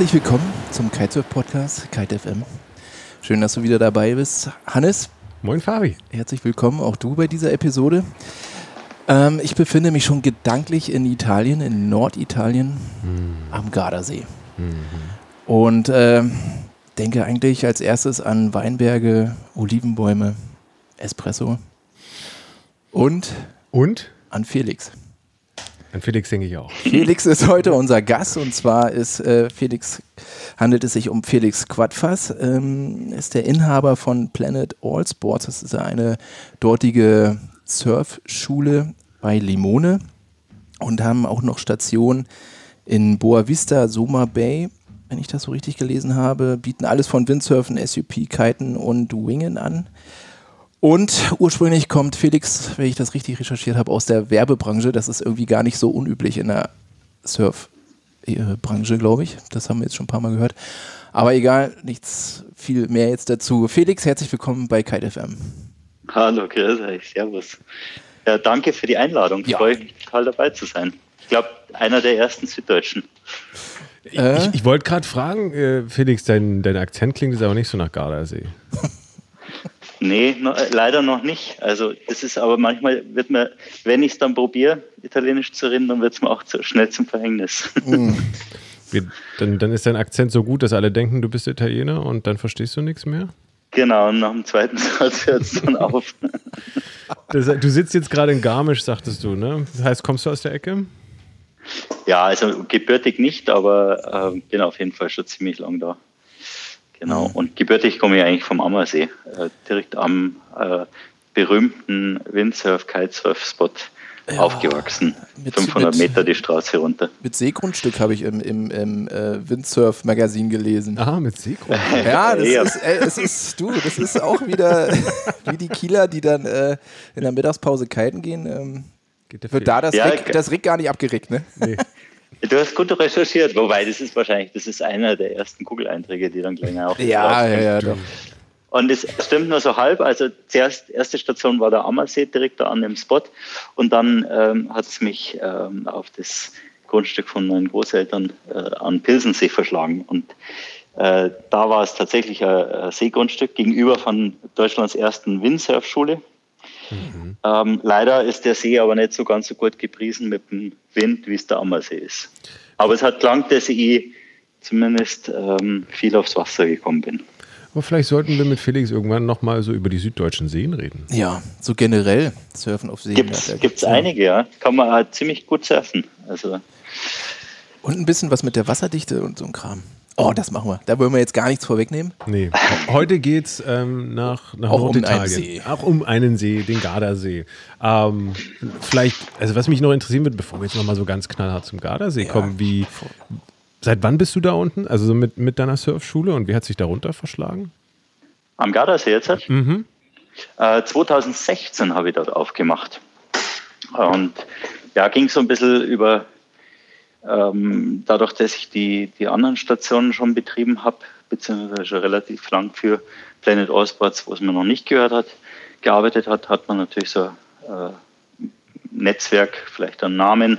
Herzlich willkommen zum Kitesurf-Podcast Kite FM. Schön, dass du wieder dabei bist. Hannes, Moin Fabi. herzlich willkommen auch du bei dieser Episode. Ähm, ich befinde mich schon gedanklich in Italien, in Norditalien, am Gardasee. Und ähm, denke eigentlich als erstes an Weinberge, Olivenbäume, Espresso und Und? an Felix. An Felix denke ich auch. Felix ist heute unser Gast und zwar ist äh, Felix, handelt es sich um Felix Quadfass, ähm, ist der Inhaber von Planet All Sports. Das ist eine dortige Surfschule bei Limone und haben auch noch Stationen in Boa Vista, Soma Bay, wenn ich das so richtig gelesen habe, bieten alles von Windsurfen, SUP, Kiten und Wingen an. Und ursprünglich kommt Felix, wenn ich das richtig recherchiert habe, aus der Werbebranche. Das ist irgendwie gar nicht so unüblich in der Surf-Branche, glaube ich. Das haben wir jetzt schon ein paar Mal gehört. Aber egal, nichts viel mehr jetzt dazu. Felix, herzlich willkommen bei Kite FM. Hallo, grüß euch, servus. Ja, danke für die Einladung. Ja. Freue mich total dabei zu sein. Ich glaube, einer der ersten Süddeutschen. Äh? Ich, ich wollte gerade fragen, äh, Felix, dein, dein Akzent klingt jetzt aber nicht so nach Gardasee. Nee, no, äh, leider noch nicht. Also das ist aber manchmal wird mir, wenn ich es dann probiere, Italienisch zu reden, dann wird es mir auch zu, schnell zum Verhängnis. Wir, dann, dann ist dein Akzent so gut, dass alle denken, du bist Italiener und dann verstehst du nichts mehr. genau, und nach dem zweiten Satz hört es dann auf. Das, du sitzt jetzt gerade in Garmisch, sagtest du, ne? Das heißt, kommst du aus der Ecke? Ja, also gebürtig nicht, aber äh, bin auf jeden Fall schon ziemlich lang da. Genau. Und gebürtig komme ich eigentlich vom Ammersee, äh, direkt am äh, berühmten Windsurf-Kitesurf-Spot aufgewachsen. mit- 500 mit- Meter die Straße runter. Mit Seegrundstück habe ich im, im, im äh, Windsurf-Magazin gelesen. Aha, mit Seegrund. Ja, das Ja. ist, ey, es ist, du, das ist auch wieder wie die Kieler, die dann äh, in der Mittagspause kiten gehen. Ähm, wird da das, Ja, Rick, das Rick gar nicht abgerickt, ne? Nee. Du hast gut recherchiert, wobei das ist wahrscheinlich, das ist einer der ersten Google-Einträge, die dann gleich auch Ja, ja, ja, doch. Und es stimmt nur so halb. Also zuerst erste Station war der Ammersee direkt da an dem Spot und dann ähm, hat es mich ähm, auf das Grundstück von meinen Großeltern äh, an Pilsensee verschlagen und äh, da war es tatsächlich ein, ein Seegrundstück gegenüber von Deutschlands ersten Windsurfschule. Ähm, leider ist der See aber nicht so ganz so gut gepriesen mit dem Wind, wie es der Ammersee ist. Aber es hat gelangt, dass ich zumindest ähm, viel aufs Wasser gekommen bin. Aber vielleicht sollten wir mit Felix irgendwann nochmal so über die süddeutschen Seen reden. Ja, so generell Surfen auf Seen. Gibt es ja. einige, ja. Kann man halt ziemlich gut surfen. Also, Und ein bisschen was mit der Wasserdichte und so ein Kram. Oh, das machen wir. Da wollen wir jetzt gar nichts vorwegnehmen. Nee, heute geht es ähm, nach, nach Auch um einen. See. Auch um einen See, den Gardasee. Ähm, vielleicht, also was mich noch interessieren wird, bevor wir jetzt nochmal so ganz knallhart zum Gardasee Ja. kommen, wie, seit wann bist du da unten? Also so mit, mit deiner Surfschule und wie hat sich darunter verschlagen? am Gardasee jetzt. halt. Mhm. Äh, 2016 habe ich dort aufgemacht. Und ja, ging so ein bisschen über, ähm, dadurch, dass ich die, die anderen Stationen schon betrieben habe, beziehungsweise schon relativ lang für Planet All Sports, was man noch nicht gehört hat, gearbeitet hat, hat man natürlich so äh, Netzwerk, vielleicht einen Namen.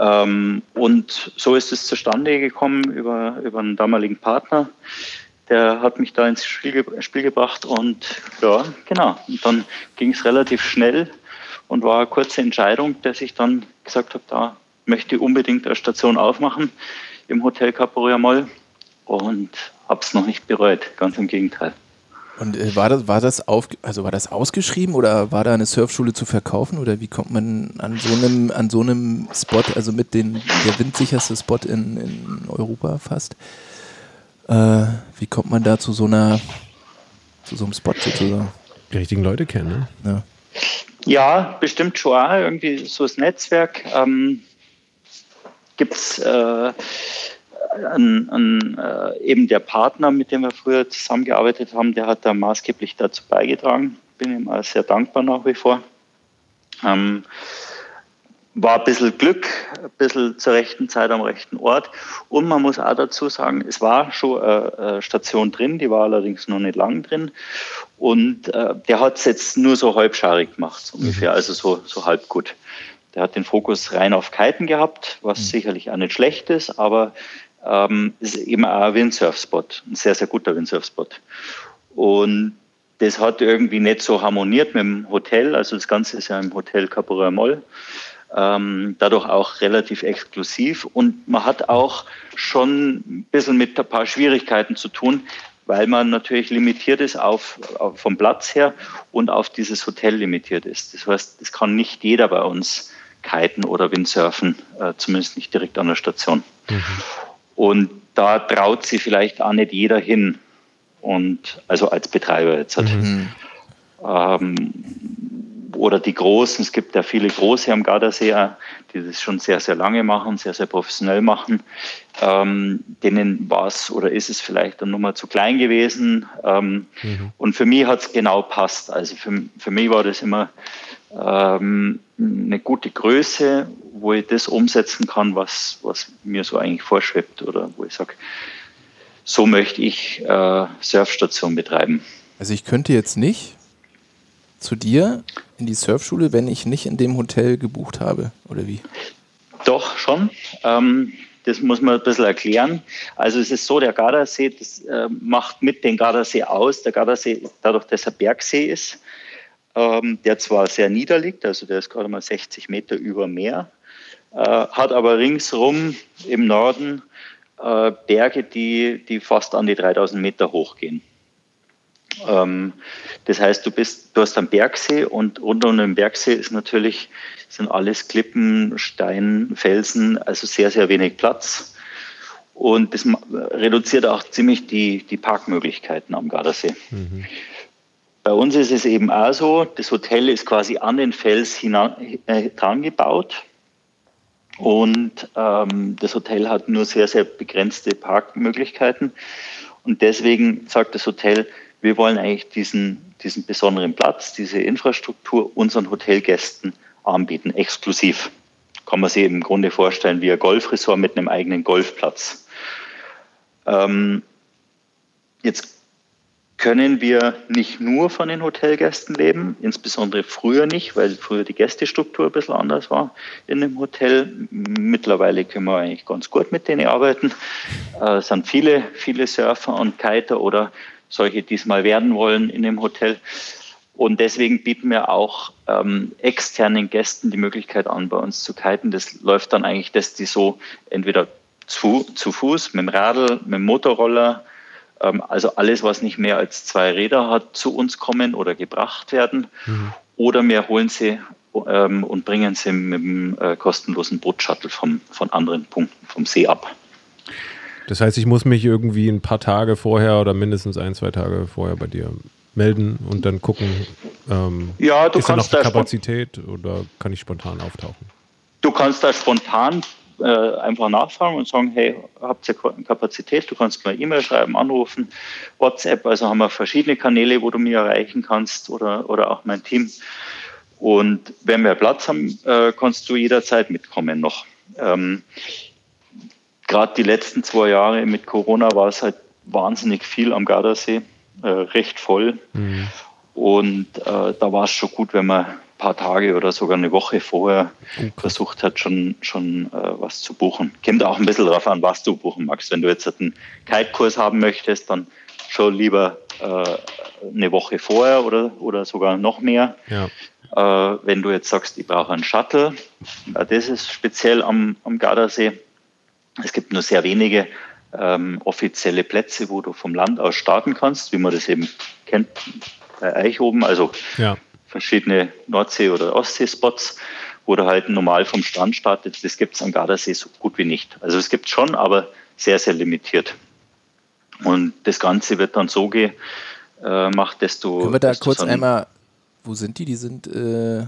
Ähm, und so ist es zustande gekommen über, über einen damaligen Partner. Der hat mich da ins Spiel, ge Spiel gebracht und ja, genau. Und dann ging es relativ schnell und war eine kurze Entscheidung, dass ich dann gesagt habe, da möchte unbedingt eine Station aufmachen im Hotel Caporia Moll und habe es noch nicht bereut, ganz im Gegenteil. Und äh, war das, war das auf, also war das ausgeschrieben oder war da eine Surfschule zu verkaufen oder wie kommt man an so einem, an so einem Spot, also mit den, der windsicherste Spot in, in Europa fast? Äh, wie kommt man da zu so einer, zu so einem Spot sozusagen? Die richtigen Leute kennen, ne? Ja. Ja, bestimmt schon auch irgendwie so das Netzwerk. Ähm, Gibt es äh, an, an, äh, eben der Partner, mit dem wir früher zusammengearbeitet haben, der hat da maßgeblich dazu beigetragen. Bin ihm auch sehr dankbar nach wie vor. Ähm, war ein bisschen Glück, ein bisschen zur rechten Zeit am rechten Ort. Und man muss auch dazu sagen, es war schon eine, Station drin, die war allerdings noch nicht lang drin. Und äh, der hat es jetzt nur so halbscharig gemacht, so ungefähr, also so, so halb gut. Der hat den Fokus rein auf Kiten gehabt, was mhm. sicherlich auch nicht schlecht ist, aber ähm, ist eben auch ein Windsurf-Spot, ein sehr, sehr guter Windsurf-Spot. Und das hat irgendwie nicht so harmoniert mit dem Hotel. Also das Ganze ist ja im Hotel Caporal Moll. Ähm, dadurch auch relativ exklusiv. Und man hat auch schon ein bisschen mit ein paar Schwierigkeiten zu tun, weil man natürlich limitiert ist auf, auf, vom Platz her und auf dieses Hotel limitiert ist. Das heißt, es kann nicht jeder bei uns kiten oder Windsurfen, äh, zumindest nicht direkt an der Station. Mhm. Und da traut sich vielleicht auch nicht jeder hin. Und also als Betreiber jetzt. Halt. Mhm. Ähm, oder die Großen, es gibt ja viele Große am Gardasee, die das schon sehr, sehr lange machen, sehr, sehr professionell machen. Ähm, denen war es oder ist es vielleicht dann nochmal zu klein gewesen. Ähm, mhm. Und für mich hat es genau passt. Also für, für mich war das immer ähm, eine gute Größe, wo ich das umsetzen kann, was, was mir so eigentlich vorschwebt oder wo ich sage, so möchte ich äh, Surfstation betreiben. Also ich könnte jetzt nicht zu dir in die Surfschule, wenn ich nicht in dem Hotel gebucht habe, oder wie? Doch, schon. Ähm, das muss man ein bisschen erklären. Also es ist so, der Gardasee, das äh, macht mit den Gardasee aus. Der Gardasee, dadurch, dass er Bergsee ist, ähm, der zwar sehr niederliegt, also der ist gerade mal 60 Meter über Meer, äh, hat aber ringsrum im Norden äh, Berge, die, die fast an die 3000 Meter hochgehen. Ähm, das heißt, du bist, du hast einen Bergsee und rund um den Bergsee ist natürlich, sind alles Klippen, Stein, Felsen, also sehr, sehr wenig Platz. Und das reduziert auch ziemlich die, die Parkmöglichkeiten am Gardasee. Mhm. Bei uns ist es eben auch so, das Hotel ist quasi an den Fels hinan, äh, dran gebaut. Und ähm, das Hotel hat nur sehr, sehr begrenzte Parkmöglichkeiten. Und deswegen sagt das Hotel, wir wollen eigentlich diesen, diesen besonderen Platz, diese Infrastruktur unseren Hotelgästen anbieten, exklusiv. Kann man sich im Grunde vorstellen wie ein Golfresort mit einem eigenen Golfplatz. Ähm, jetzt können wir nicht nur von den Hotelgästen leben, insbesondere früher nicht, weil früher die Gästestruktur ein bisschen anders war in dem Hotel. Mittlerweile können wir eigentlich ganz gut mit denen arbeiten. Äh, es sind viele, viele Surfer und Kiter oder solche diesmal werden wollen in dem Hotel. Und deswegen bieten wir auch ähm, externen Gästen die Möglichkeit an, bei uns zu kiten. Das läuft dann eigentlich, dass die so entweder zu, zu Fuß, mit dem Radl, mit dem Motorroller, also alles, was nicht mehr als zwei Räder hat, zu uns kommen oder gebracht werden. Mhm. Oder wir holen sie ähm, und bringen sie mit dem äh, kostenlosen Bootshuttle vom, von anderen Punkten vom See ab. Das heißt, ich muss mich irgendwie ein paar Tage vorher oder mindestens ein, zwei Tage vorher bei dir melden und dann gucken, ähm, ja, du ist da noch Kapazität oder kann ich spontan auftauchen? Du kannst da spontan äh, einfach nachfragen und sagen, hey, habt ihr Kapazität? Du kannst mir E-Mail schreiben, anrufen, WhatsApp, also haben wir verschiedene Kanäle, wo du mich erreichen kannst oder, oder auch mein Team. Und wenn wir Platz haben, äh, kannst du jederzeit mitkommen noch. Ähm, gerade die letzten zwei Jahre mit Corona war es halt wahnsinnig viel am Gardasee, äh, recht voll. Mhm. Und äh, da war es schon gut, wenn man paar Tage oder sogar eine Woche vorher okay. versucht hat, schon, schon äh, was zu buchen. Kommt auch ein bisschen darauf an, was du buchen magst. Wenn du jetzt einen Kite-Kurs haben möchtest, dann schon lieber äh, eine Woche vorher oder, oder sogar noch mehr. Ja. Äh, wenn du jetzt sagst, ich brauche einen Shuttle, das ist speziell am, am Gardasee es gibt nur sehr wenige ähm, offizielle Plätze, wo du vom Land aus starten kannst, wie man das eben kennt bei Eichhoben, also ja. Verschiedene Nordsee- oder Ostsee-Spots, wo du halt normal vom Strand startet. Das gibt es am Gardasee so gut wie nicht. Also es gibt schon, aber sehr, sehr limitiert. Und das Ganze wird dann so gemacht, äh, dass du. Können wir da kurz einmal, wo sind die? Die sind. Äh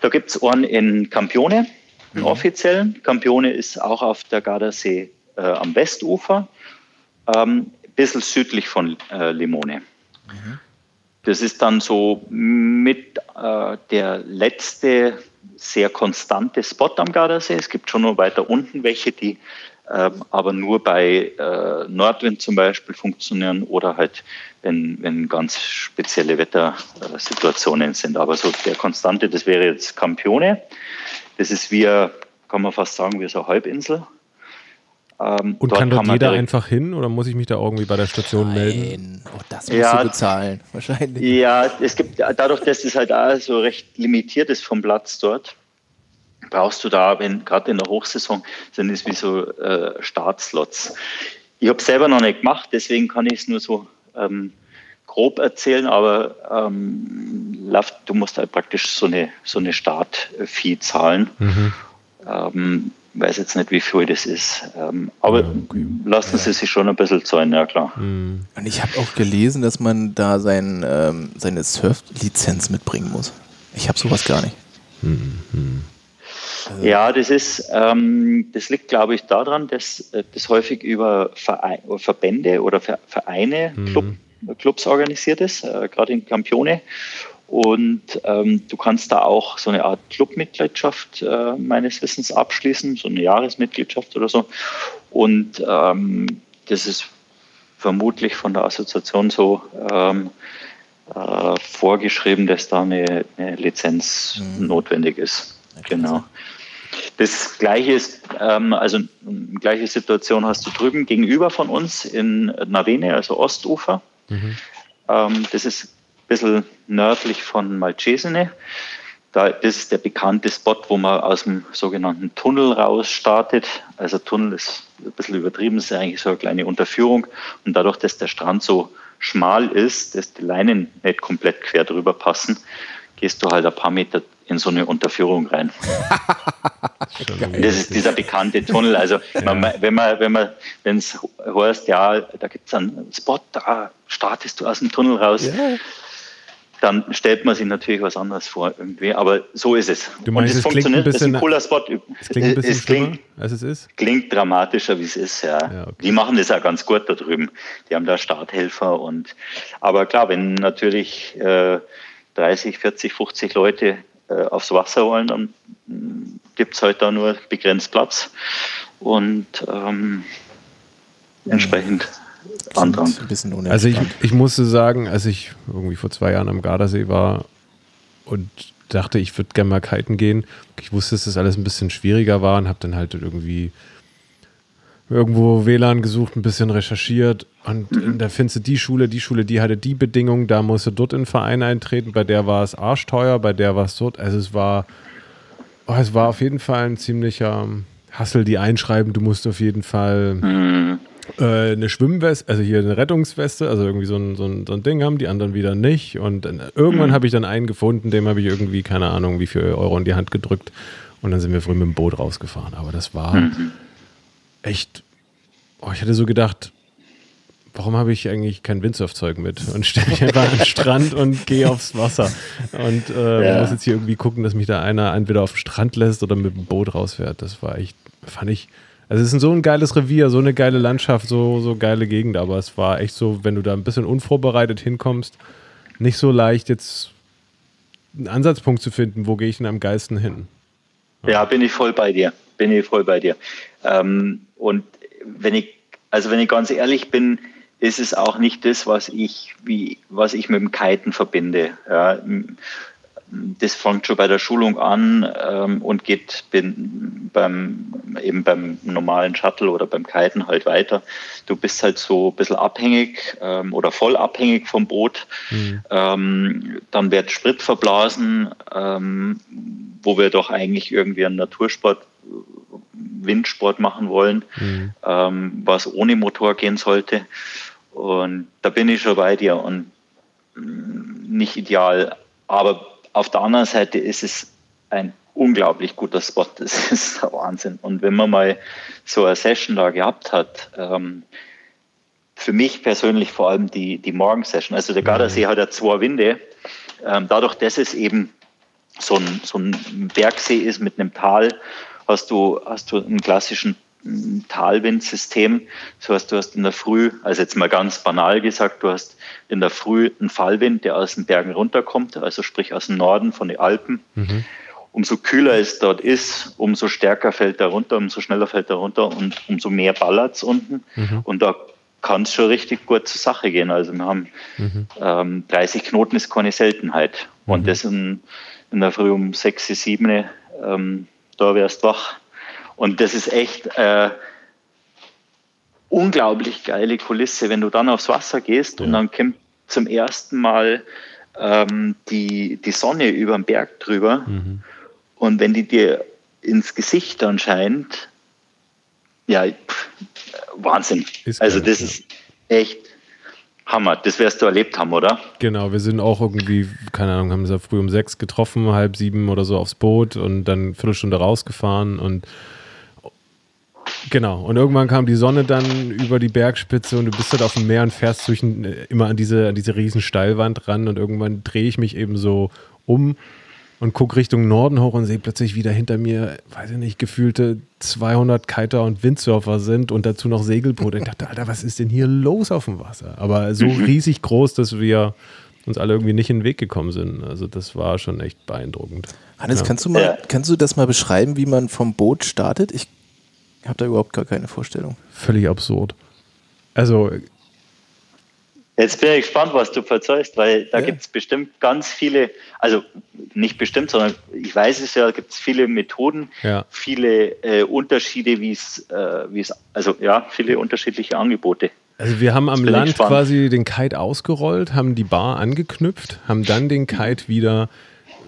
da gibt es einen in Campione, einen mhm. offiziellen. Campione ist auch auf der Gardasee äh, am Westufer, ähm, ein bisschen südlich von äh, Limone. Mhm. Das ist dann so mit äh, der letzte sehr konstante Spot am Gardasee. Es gibt schon noch weiter unten welche, die ähm, aber nur bei äh, Nordwind zum Beispiel funktionieren oder halt, wenn, wenn ganz spezielle Wettersituationen sind. Aber so der Konstante, das wäre jetzt Campione. Das ist wie, kann man fast sagen, wie so eine Halbinsel. Ähm, und dort kann dort kann jeder einfach hin oder muss ich mich da irgendwie bei der Station Nein. melden? Auch das musst ja, du bezahlen, wahrscheinlich. Ja, es gibt dadurch, dass es halt auch so recht limitiert ist vom Platz dort, brauchst du da, wenn gerade in der Hochsaison sind es wie so äh, Startslots. Ich habe selber noch nicht gemacht, deswegen kann ich es nur so ähm, grob erzählen, aber ähm, du musst halt praktisch so eine, so eine Startfee zahlen. Mhm. Ähm, weiß jetzt nicht, wie viel das ist. Ähm, aber ja, okay. lassen ja. sie sich schon ein bisschen zahlen, ja klar. Mhm. Und ich habe auch gelesen, dass man da sein, ähm, seine Surf-Lizenz mitbringen muss. Ich habe sowas gar nicht. Mhm. Also ja, das ist, ähm, das liegt, glaube ich, daran, dass äh, das häufig über Verein, Verbände oder Vereine, mhm. Club, Clubs organisiert ist, äh, gerade in Campione. Und ähm, du kannst da auch so eine Art Clubmitgliedschaft äh, meines Wissens abschließen, so eine Jahresmitgliedschaft oder so. Und ähm, das ist vermutlich von der Assoziation so ähm, äh, vorgeschrieben, dass da eine, eine Lizenz mhm. notwendig ist. Genau. Das gleiche ist, ähm, also gleiche Situation hast du drüben gegenüber von uns in Navene, also Ostufer. Mhm. Ähm, das ist bisschen nördlich von Malcesine. Da, ist der bekannte Spot, wo man aus dem sogenannten Tunnel raus startet. Also Tunnel ist ein bisschen übertrieben, ist eigentlich so eine kleine Unterführung. Und dadurch, dass der Strand so schmal ist, dass die Leinen nicht komplett quer drüber passen, gehst du halt ein paar Meter in so eine Unterführung rein. das ist dieser bekannte Tunnel. Also man, wenn man, wenn man, wenn es heißt, ja, da gibt es einen Spot, da startest du aus dem Tunnel raus. Ja. Dann stellt man sich natürlich was anderes vor irgendwie, aber so ist es. Du meinst, Und es, es funktioniert, bisschen, ist ein cooler Spot. Es klingt ein bisschen es klingt, als es ist? Klingt dramatischer, wie es ist, ja. ja okay. Die machen das ja ganz gut da drüben. Die haben da Starthelfer und, aber klar, wenn natürlich äh, 30, 40, 50 Leute äh, aufs Wasser wollen, dann mm, gibt es halt da nur begrenzt Platz und ähm, entsprechend Andrang. Also ich, ich musste sagen, als ich irgendwie vor zwei Jahren am Gardasee war und dachte, ich würde gerne mal kiten gehen, ich wusste, dass das alles ein bisschen schwieriger war und habe dann halt irgendwie irgendwo WLAN gesucht, ein bisschen recherchiert und mhm. da findest du die Schule, die Schule, die hatte die Bedingungen, da musst du dort in den Verein eintreten, bei der war es arschteuer, bei der war es dort, also es war, oh, es war auf jeden Fall ein ziemlicher Hassel, die einschreiben, du musst auf jeden Fall mhm. Äh, eine Schwimmweste, also hier eine Rettungsweste, also irgendwie so ein, so ein, so ein Ding haben, die anderen wieder nicht und dann, irgendwann mhm. habe ich dann einen gefunden, dem habe ich irgendwie, keine Ahnung, wie viel Euro in die Hand gedrückt und dann sind wir früh mit dem Boot rausgefahren, aber das war mhm echt, oh, ich hatte so gedacht, warum habe ich eigentlich kein Windsurfzeug mit und stelle mich einfach den Strand und gehe aufs Wasser und äh, ja. muss jetzt hier irgendwie gucken, dass mich da einer entweder auf den Strand lässt oder mit dem Boot rausfährt. Das war echt, fand ich, also es ist so ein geiles Revier, so eine geile Landschaft, so, so geile Gegend, aber es war echt so, wenn du da ein bisschen unvorbereitet hinkommst, nicht so leicht jetzt einen Ansatzpunkt zu finden, wo gehe ich denn am geilsten hin. Ja. ja, bin ich voll bei dir. Bin ich voll bei dir. Ähm, und wenn ich, also wenn ich ganz ehrlich bin, ist es auch nicht das, was ich, wie, was ich mit dem Kiten verbinde. Ja, das fängt schon bei der Schulung an ähm, und geht bin, beim, eben beim normalen Shuttle oder beim Kiten halt weiter. Du bist halt so ein bisschen abhängig ähm, oder voll abhängig vom Boot. Mhm. Ähm, dann wird Sprit verblasen, ähm, wo wir doch eigentlich irgendwie einen Natursport Windsport machen wollen, mhm. ähm, was ohne Motor gehen sollte. Und da bin ich schon bei dir und mm, nicht ideal. Aber auf der anderen Seite ist es ein unglaublich guter Spot. Das ist der Wahnsinn. Und wenn man mal so eine Session da gehabt hat, ähm, für mich persönlich vor allem die, die Morgensession. Also der Gardasee mhm. hat ja zwei Winde. Ähm, dadurch, dass es eben so ein, so ein Bergsee ist mit einem Tal, hast du, hast du einen klassischen Talwindsystem. Das heißt, du hast in der Früh, also jetzt mal ganz banal gesagt, du hast in der Früh einen Fallwind, der aus den Bergen runterkommt, also sprich aus dem Norden von den Alpen. Mhm. umso kühler es dort ist, umso stärker fällt er runter, umso schneller fällt er runter und umso mehr ballert es unten. Mhm. Und da kann es schon richtig gut zur Sache gehen. Also wir haben mhm. ähm, 30 Knoten ist keine Seltenheit. Mhm. Und das in, in, der Früh um 6, 7, ähm, da wärst wach. Und das ist echt äh, unglaublich geile Kulisse, wenn du dann aufs Wasser gehst ja. und dann kommt zum ersten Mal ähm, die, die Sonne über den Berg drüber. Mhm. Und wenn die dir ins Gesicht dann scheint, ja, pff, Wahnsinn. Ist also das ja. ist echt Hammer. Das wirst du erlebt haben, oder? Genau, wir sind auch irgendwie, keine Ahnung, haben sie früh um sechs getroffen, halb sieben oder so aufs Boot und dann eine Viertelstunde rausgefahren und Genau, und irgendwann kam die Sonne dann über die Bergspitze und du bist halt auf dem Meer und fährst zwischen, äh, immer an diese, an diese riesen Steilwand ran und irgendwann drehe ich mich eben so um und gucke Richtung Norden hoch und sehe plötzlich wieder hinter mir, weiß ich nicht, gefühlte 200 Kiter und Windsurfer sind und dazu noch Segelboote. Ich dachte, Alter, was ist denn hier los auf dem Wasser? Aber so riesig groß, dass wir uns alle irgendwie nicht in den Weg gekommen sind. Also das war schon echt beeindruckend. Hannes, ja. kannst du mal, kannst du das mal beschreiben, wie man vom Boot startet? Ich habe da überhaupt gar keine Vorstellung. Völlig absurd. Also Jetzt bin ich gespannt, was du verzeihst, weil da ja. gibt es bestimmt ganz viele, also nicht bestimmt, sondern ich weiß es ja, gibt es viele Methoden, ja. viele äh, Unterschiede, wie es, äh, also ja, viele unterschiedliche Angebote. Also wir haben am Land quasi den Kite ausgerollt, haben die Bar angeknüpft, haben dann den Kite wieder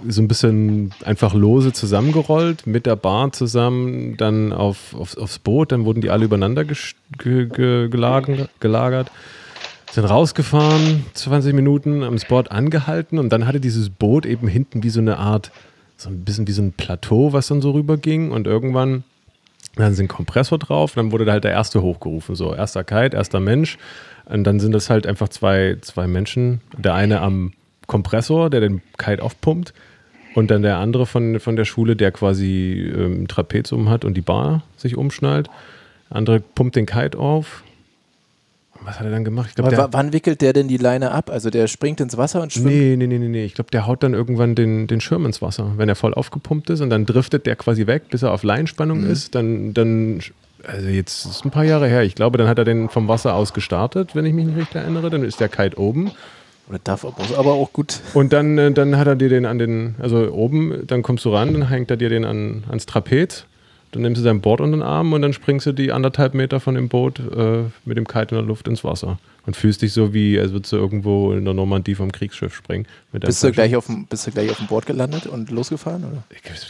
so ein bisschen einfach lose zusammengerollt, mit der Bar zusammen, dann auf, aufs, aufs Boot, dann wurden die alle übereinander gelagert sind rausgefahren, 20 Minuten am Spot angehalten und dann hatte dieses Boot eben hinten wie so eine Art, so ein bisschen wie so ein Plateau, was dann so rüberging und irgendwann dann sind Kompressor drauf, dann wurde da halt der erste hochgerufen, so erster Kite, erster Mensch und dann sind das halt einfach zwei, zwei Menschen, der eine am Kompressor, der den Kite aufpumpt und dann der andere von, von der Schule, der quasi ähm, Trapez um hat und die Bar sich umschnallt. Der andere pumpt den Kite auf, was hat er dann gemacht? Glaub, der, wann wickelt der denn die Leine ab? Also der springt ins Wasser und schwimmt? Nee, nee, nee, nee, nee. Ich glaube, der haut dann irgendwann den, den Schirm ins Wasser, wenn er voll aufgepumpt ist und dann driftet der quasi weg, bis er auf Leinspannung mhm. ist. Dann, dann, also jetzt ist ein paar Jahre her. Ich glaube, dann hat er den vom Wasser aus gestartet, wenn ich mich nicht richtig erinnere. Dann ist der Kite oben. Oder darf aber auch gut. Und dann, äh, dann hat er dir den an den, also oben, dann kommst du ran, dann hängt er dir den an, ans Trapez dann nimmst du dein Board unter den Arm und dann springst du die anderthalb Meter von dem Boot äh, mit dem Kite in der Luft ins Wasser. Und fühlst dich so wie, als würdest du irgendwo in der Normandie vom Kriegsschiff springen. bist, du gleich auf dem, bist du gleich auf dem Board gelandet und losgefahren? Oder?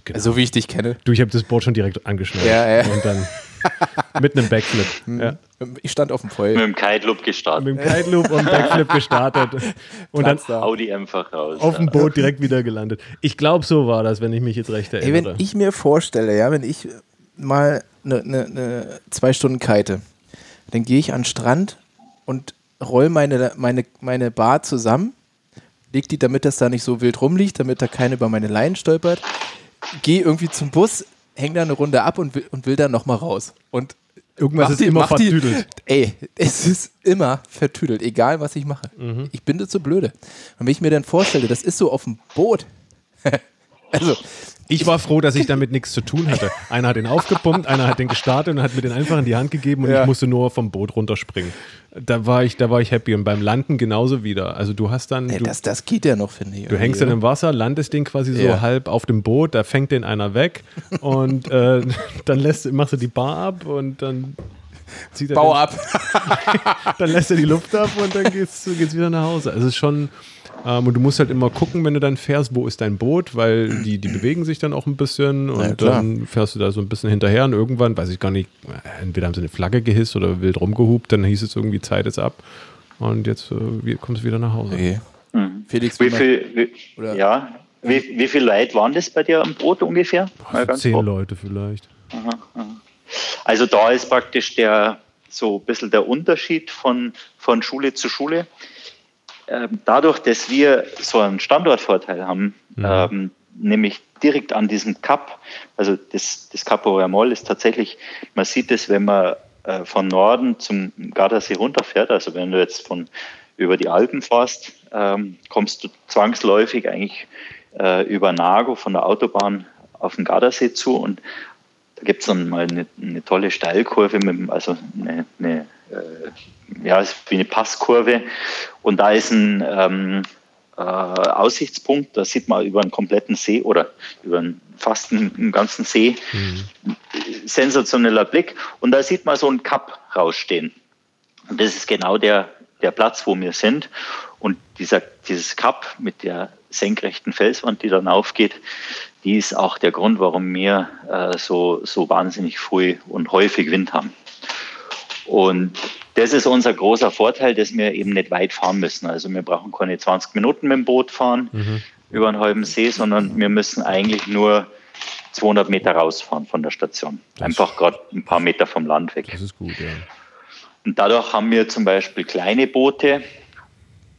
Genau. Also, so wie ich dich kenne. Du, ich habe das Board schon direkt angeschnallt. Ja, ja. Und dann mit einem Backflip. Ja. Ich stand auf dem Feuer. Mit dem Kite-Loop gestartet. Mit dem Kite-Loop und Backflip gestartet. Und dann Audi einfach raus. Auf dem Boot direkt wieder gelandet. Ich glaube, so war das, wenn ich mich jetzt recht erinnere. Ey, wenn ich mir vorstelle, ja, wenn ich mal eine, eine, eine zwei Stunden Kite. Dann gehe ich an den Strand und roll meine, meine, meine Bar zusammen, leg die, damit das da nicht so wild rumliegt, damit da keiner über meine Leinen stolpert. Gehe irgendwie zum Bus, häng da eine Runde ab und will, und will dann nochmal raus. Und Irgendwas ist die, immer vertüdelt. Die, ey, es ist immer vertüdelt, egal was ich mache. Mhm. Ich bin dazu blöde. Und wenn ich mir dann vorstelle, das ist so auf dem Boot. also, ich war froh, dass ich damit nichts zu tun hatte. Einer hat ihn aufgepumpt, einer hat den gestartet und hat mir den einfach in die Hand gegeben und ja. ich musste nur vom Boot runterspringen. Da war ich, da war ich happy und beim Landen genauso wieder. Also du hast dann, nee, du, das, das geht ja noch finde ich. Du hängst dann im Wasser, landest den quasi so ja. halb auf dem Boot, da fängt den einer weg und äh, dann lässt, machst du die Bar ab und dann zieht er Bau den, ab. dann lässt er die Luft ab und dann geht's, geht's wieder nach Hause. Also es ist schon ähm, und du musst halt immer gucken, wenn du dann fährst, wo ist dein Boot, weil die, die bewegen sich dann auch ein bisschen und ja, dann fährst du da so ein bisschen hinterher und irgendwann, weiß ich gar nicht, entweder haben sie eine Flagge gehisst oder wild rumgehupt, dann hieß es irgendwie, Zeit ist ab und jetzt äh, kommst du wieder nach Hause. Okay. Mhm. Felix, wie, viel, wie, ja, wie, wie viele Leute waren das bei dir am Boot ungefähr? Boah, zehn grob. Leute vielleicht. Aha, aha. Also da ist praktisch der so ein bisschen der Unterschied von, von Schule zu Schule. Ähm, dadurch, dass wir so einen Standortvorteil haben, mhm. ähm, nämlich direkt an diesem Kap, also das, das Capo Ramol ist tatsächlich, man sieht es, wenn man äh, von Norden zum Gardasee runterfährt, also wenn du jetzt von über die Alpen fährst, ähm, kommst du zwangsläufig eigentlich äh, über Nago von der Autobahn auf den Gardasee zu. Und da gibt es dann mal eine, eine, tolle Steilkurve, mit, also eine, eine äh, ja, wie eine Passkurve. Und da ist ein ähm, äh, Aussichtspunkt, da sieht man über einen kompletten See oder über einen, fast einen, einen ganzen See. Mhm. Sensationeller Blick. Und da sieht man so einen Kap rausstehen. Und das ist genau der, der Platz, wo wir sind. Und dieser, dieses Kap mit der senkrechten Felswand, die dann aufgeht, die ist auch der Grund, warum wir äh, so, so wahnsinnig früh und häufig Wind haben. Und das ist unser großer Vorteil, dass wir eben nicht weit fahren müssen. Also wir brauchen keine 20 Minuten mit dem Boot fahren mhm. über einen halben See, sondern wir müssen eigentlich nur 200 Meter rausfahren von der Station. Das Einfach gerade ein paar Meter vom Land weg. Das ist gut, ja. Und dadurch haben wir zum Beispiel kleine Boote,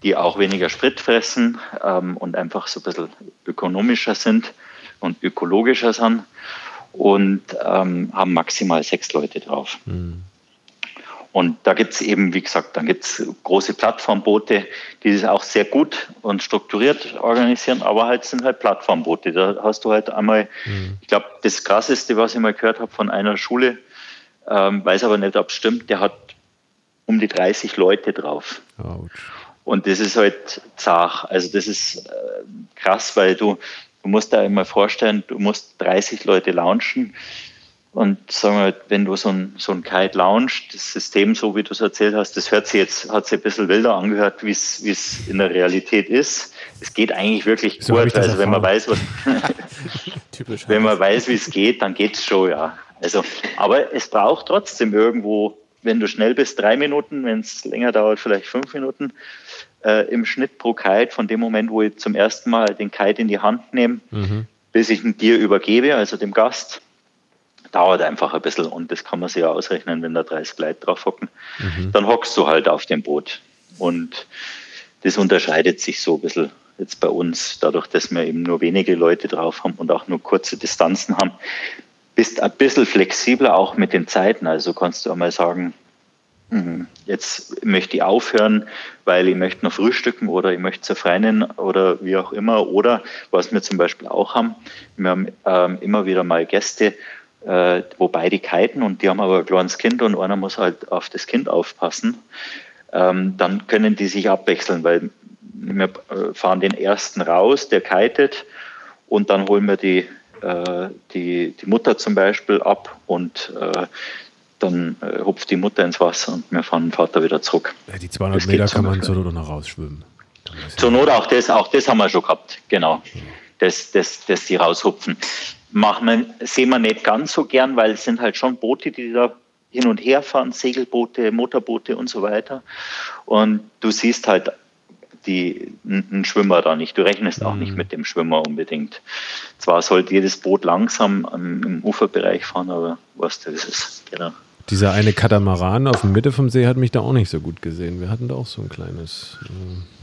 die auch weniger Sprit fressen ähm, und einfach so ein bisschen ökonomischer sind und ökologischer sind und ähm, haben maximal sechs Leute drauf. Mhm. Und da gibt es eben, wie gesagt, dann gibt es große Plattformboote, die das auch sehr gut und strukturiert organisieren, aber halt sind halt Plattformboote. Da hast du halt einmal, mhm. ich glaube, das krasseste, was ich mal gehört habe von einer Schule, ähm, weiß aber nicht, ob es stimmt, der hat um die 30 Leute drauf. Ouch. Und das ist halt zart. Also das ist äh, krass, weil du, du musst da immer vorstellen, du musst 30 Leute launchen. Und sagen wir, wenn du so ein, so ein Kite launchst, das System, so wie du es erzählt hast, das hört sich jetzt, hat sich ein bisschen wilder angehört, wie es, wie es in der Realität ist. Es geht eigentlich wirklich so gut. Also wenn man weiß, was, wenn man weiß, wie es geht, dann geht es schon, ja. Also, aber es braucht trotzdem irgendwo, wenn du schnell bist, drei Minuten, wenn es länger dauert, vielleicht fünf Minuten äh, im Schnitt pro Kite, von dem Moment, wo ich zum ersten Mal den Kite in die Hand nehme, mhm. bis ich ihn dir übergebe, also dem Gast, dauert einfach ein bisschen und das kann man sich ja ausrechnen, wenn da 30 Leute drauf hocken. Mhm. Dann hockst du halt auf dem Boot. Und das unterscheidet sich so ein bisschen jetzt bei uns, dadurch, dass wir eben nur wenige Leute drauf haben und auch nur kurze Distanzen haben. Bist ein bisschen flexibler auch mit den Zeiten. Also kannst du einmal sagen, Mhm. Jetzt möchte ich aufhören, weil ich möchte noch frühstücken oder ich möchte zerfreien oder wie auch immer. Oder was wir zum Beispiel auch haben, wir haben ähm, immer wieder mal Gäste, äh, wo beide kiten und die haben aber ein kleines Kind und einer muss halt auf das Kind aufpassen. Ähm, dann können die sich abwechseln, weil wir äh, fahren den ersten raus, der kitet und dann holen wir die, äh, die, die Mutter zum Beispiel ab und äh, dann äh, hupft die Mutter ins Wasser und wir fahren den Vater wieder zurück. Ja, die 200 das Meter kann man zur Not noch rausschwimmen. Zur Not auch das, auch das haben wir schon gehabt, genau. Ja. Das, das, das sie raushupfen. Machen wir, sehen wir nicht ganz so gern, weil es sind halt schon Boote, die da hin und her fahren, Segelboote, Motorboote und so weiter. Und du siehst halt die, einen Schwimmer da nicht. Du rechnest auch nicht mhm. mit dem Schwimmer unbedingt. Zwar sollte jedes Boot langsam im Uferbereich fahren, aber was das ist, genau. Dieser eine Katamaran auf der Mitte vom See hat mich da auch nicht so gut gesehen. Wir hatten da auch so ein kleines. Äh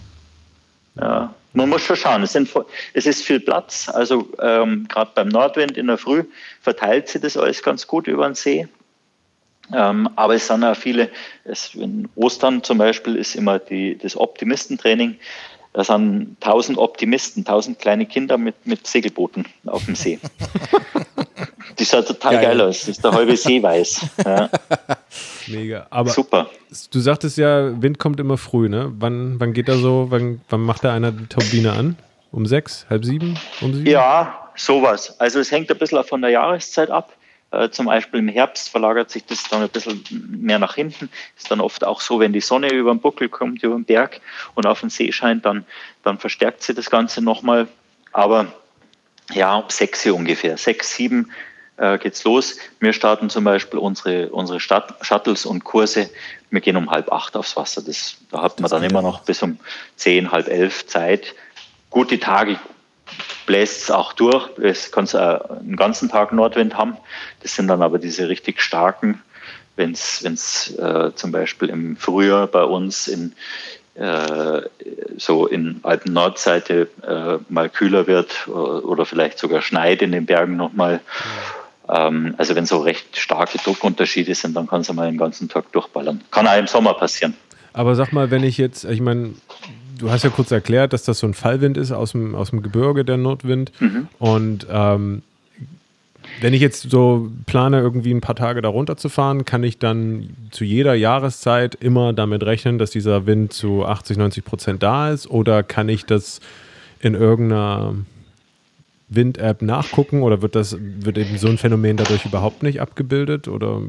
ja, man muss schon schauen. Es, sind, es ist viel Platz. Also ähm, gerade beim Nordwind in der Früh verteilt sich das alles ganz gut über den See. Ähm, aber es sind auch viele, es, in Ostern zum Beispiel ist immer die, das Optimistentraining. Da sind tausend Optimisten, tausend kleine Kinder mit, mit Segelbooten auf dem See. Das sah total geil, geil aus. Das ist der halbe See weiß. Ja. Mega. Aber Super. Du sagtest ja, Wind kommt immer früh, ne? Wann, wann geht er so, wann, wann macht da einer die Turbine an? Um sechs, halb sieben? Um sieben? Ja, sowas. Also es hängt ein bisschen von der Jahreszeit ab. Äh, zum Beispiel im Herbst verlagert sich das dann ein bisschen mehr nach hinten. Ist dann oft auch so, wenn die Sonne über den Buckel kommt, über den Berg und auf den See scheint, dann, dann verstärkt sie das Ganze nochmal. Aber ja, um sechs hier ungefähr. Sechs, sieben äh, geht's los. Wir starten zum Beispiel unsere, unsere Stadt, Shuttles und Kurse. Wir gehen um halb acht aufs Wasser. Das, da hat man dann immer noch bis um zehn, halb elf Zeit. Gute Tage bläst es auch durch. Es kann einen ganzen Tag Nordwind haben. Das sind dann aber diese richtig starken, wenn es äh, zum Beispiel im Frühjahr bei uns in, äh, so in Alpen-Nordseite äh, mal kühler wird oder, oder, vielleicht sogar schneit in den Bergen nochmal. Ähm, also wenn so recht starke Druckunterschiede sind, dann kann es mal den ganzen Tag durchballern. Kann auch im Sommer passieren. Aber sag mal, wenn ich jetzt, ich meine, du hast ja kurz erklärt, dass das so ein Fallwind ist aus dem, aus dem Gebirge, der Nordwind. Mhm. Und ähm, wenn ich jetzt so plane, irgendwie ein paar Tage da runterzufahren, kann ich dann zu jeder Jahreszeit immer damit rechnen, dass dieser Wind zu 80, 90 Prozent da ist? Oder kann ich das in irgendeiner Wind-App nachgucken oder wird das, wird eben so ein Phänomen dadurch überhaupt nicht abgebildet? Oder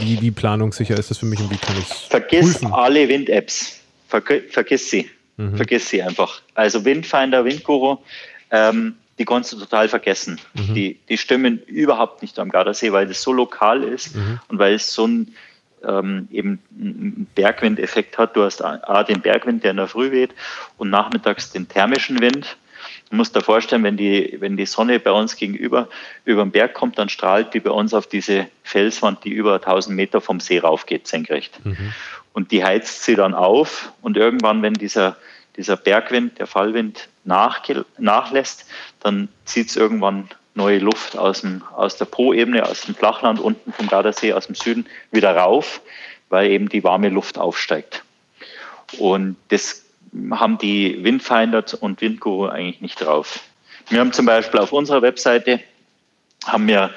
wie, wie planungssicher ist das für mich und wie kann ich es Vergiss prüfen? alle Wind-Apps. vergiss sie. Mhm. Vergiss sie einfach. Also Windfinder, Windguru, ähm, die kannst du total vergessen. Mhm. Die, die stimmen überhaupt nicht am Gardasee, weil das so lokal ist mhm. und weil es so ein ähm, eben einen Bergwindeffekt hat. Du hast A, den Bergwind, der in der Früh weht und nachmittags den thermischen Wind. Du musst dir vorstellen, wenn die, wenn die Sonne bei uns gegenüber über den Berg kommt, dann strahlt die bei uns auf diese Felswand, die über 1000 Meter vom See raufgeht, senkrecht. Mhm. Und die heizt sie dann auf und irgendwann, wenn dieser, dieser Bergwind, der Fallwind nachlässt, dann zieht es irgendwann neue Luft aus, dem, aus der Po-Ebene, aus dem Flachland unten vom Gardasee, aus dem Süden wieder rauf, weil eben die warme Luft aufsteigt. Und das haben die Windfinder und Windguru eigentlich nicht drauf. Wir haben zum Beispiel auf unserer Webseite haben wir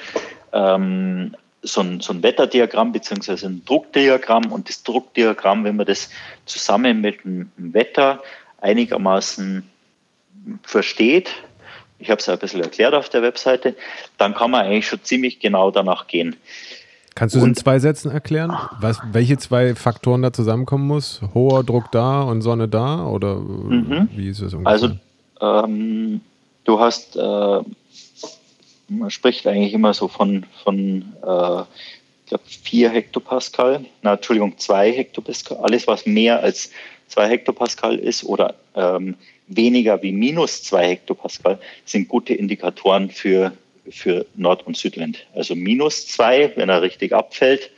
ähm, so, ein, so ein Wetterdiagramm bzw. ein Druckdiagramm und das Druckdiagramm, wenn man das zusammen mit dem Wetter einigermaßen versteht, ich habe es ein bisschen erklärt auf der Webseite, dann kann man eigentlich schon ziemlich genau danach gehen. Kannst du es in zwei Sätzen erklären? Was, welche zwei Faktoren da zusammenkommen muss? Hoher Druck da und Sonne da? Oder mhm. wie ist es ungefähr? Also, ähm, du hast, äh, man spricht eigentlich immer so von, von äh, ich glaube, 4 Hektopascal, na, Entschuldigung, 2 Hektopascal, alles, was mehr als 2 Hektopascal ist oder ähm, weniger wie minus 2 Hektopascal, sind gute Indikatoren für für Nord- und Südwind. Also minus zwei, wenn er richtig abfällt,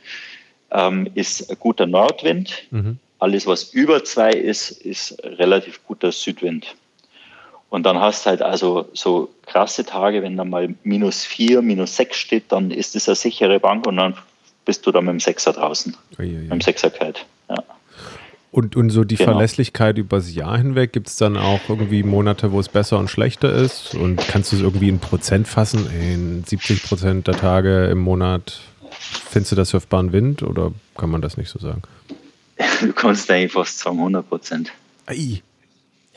ähm, ist guter Nordwind. Mhm. Alles, was über zwei ist, ist relativ guter Südwind. Und dann hast du halt also so krasse Tage, wenn da mal minus vier, minus sechs steht, dann ist das eine sichere Bank und dann bist du da mit dem Sechser draußen. Ui, ui. Mit dem Sechser kalt. Ja. Und, und so die genau. Verlässlichkeit übers Jahr hinweg, gibt es dann auch irgendwie Monate, wo es besser und schlechter ist? Und kannst du es irgendwie in Prozent fassen? In 70 Prozent der Tage im Monat findest du das surfbaren Wind oder kann man das nicht so sagen? Du kannst eigentlich fast sagen 100 Prozent.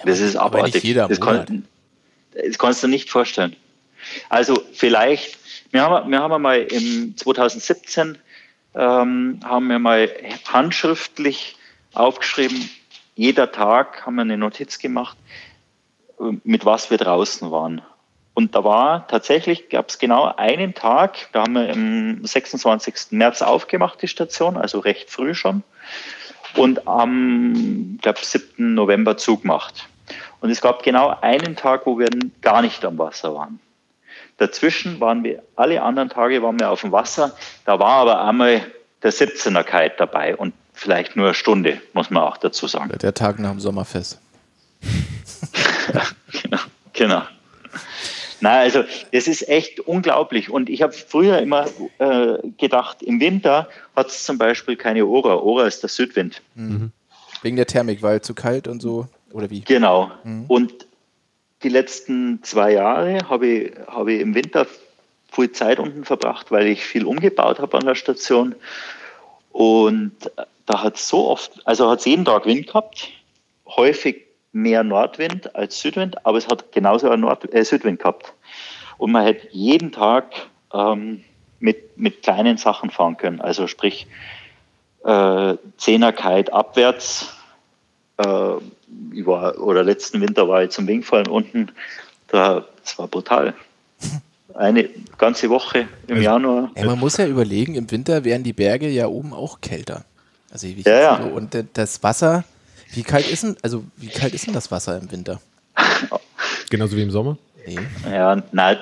Das ist abartig. Jeder das, kann, das kannst du nicht vorstellen. Also vielleicht, wir haben, wir haben mal im 2017 ähm, haben wir mal handschriftlich aufgeschrieben, jeder Tag haben wir eine Notiz gemacht, mit was wir draußen waren. Und da war tatsächlich, gab es genau einen Tag, da haben wir am 26. März aufgemacht, die Station, also recht früh schon. Und am, glaube 7. November zugemacht. Und es gab genau einen Tag, wo wir gar nicht am Wasser waren. Dazwischen waren wir, alle anderen Tage waren wir auf dem Wasser. Da war aber einmal der 17er Kite dabei. Und vielleicht nur eine Stunde, muss man auch dazu sagen. Der Tag nach dem Sommerfest. ja, genau, genau. Na, also das ist echt unglaublich. Und ich habe früher immer äh, gedacht, im Winter hat es zum Beispiel keine Ora. Ora ist der Südwind. Mhm. Wegen der Thermik, weil zu kalt und so, oder wie? Genau. Mhm. Und die letzten zwei Jahre habe ich, hab ich im Winter viel Zeit unten verbracht, weil ich viel umgebaut habe an der Station. Und da hat es so oft, also hat es jeden Tag Wind gehabt, häufig mehr Nordwind als Südwind, aber es hat genauso einen Nord äh, Südwind gehabt. Und man hätte jeden Tag ähm, mit, mit kleinen Sachen fahren können. Also sprich, äh, Zehnerkeit abwärts. Äh, war, oder letzten Winter war ich zum Wingfallen unten. Da, das war brutal. Eine ganze Woche im also, Januar. Ey, man muss ja überlegen, im Winter wären die Berge ja oben auch kälter. Also wie ja, ja. So. Und das Wasser, wie kalt ist denn, also wie kalt ist denn das Wasser im Winter? Genauso wie im Sommer? Nee. Ja, nein,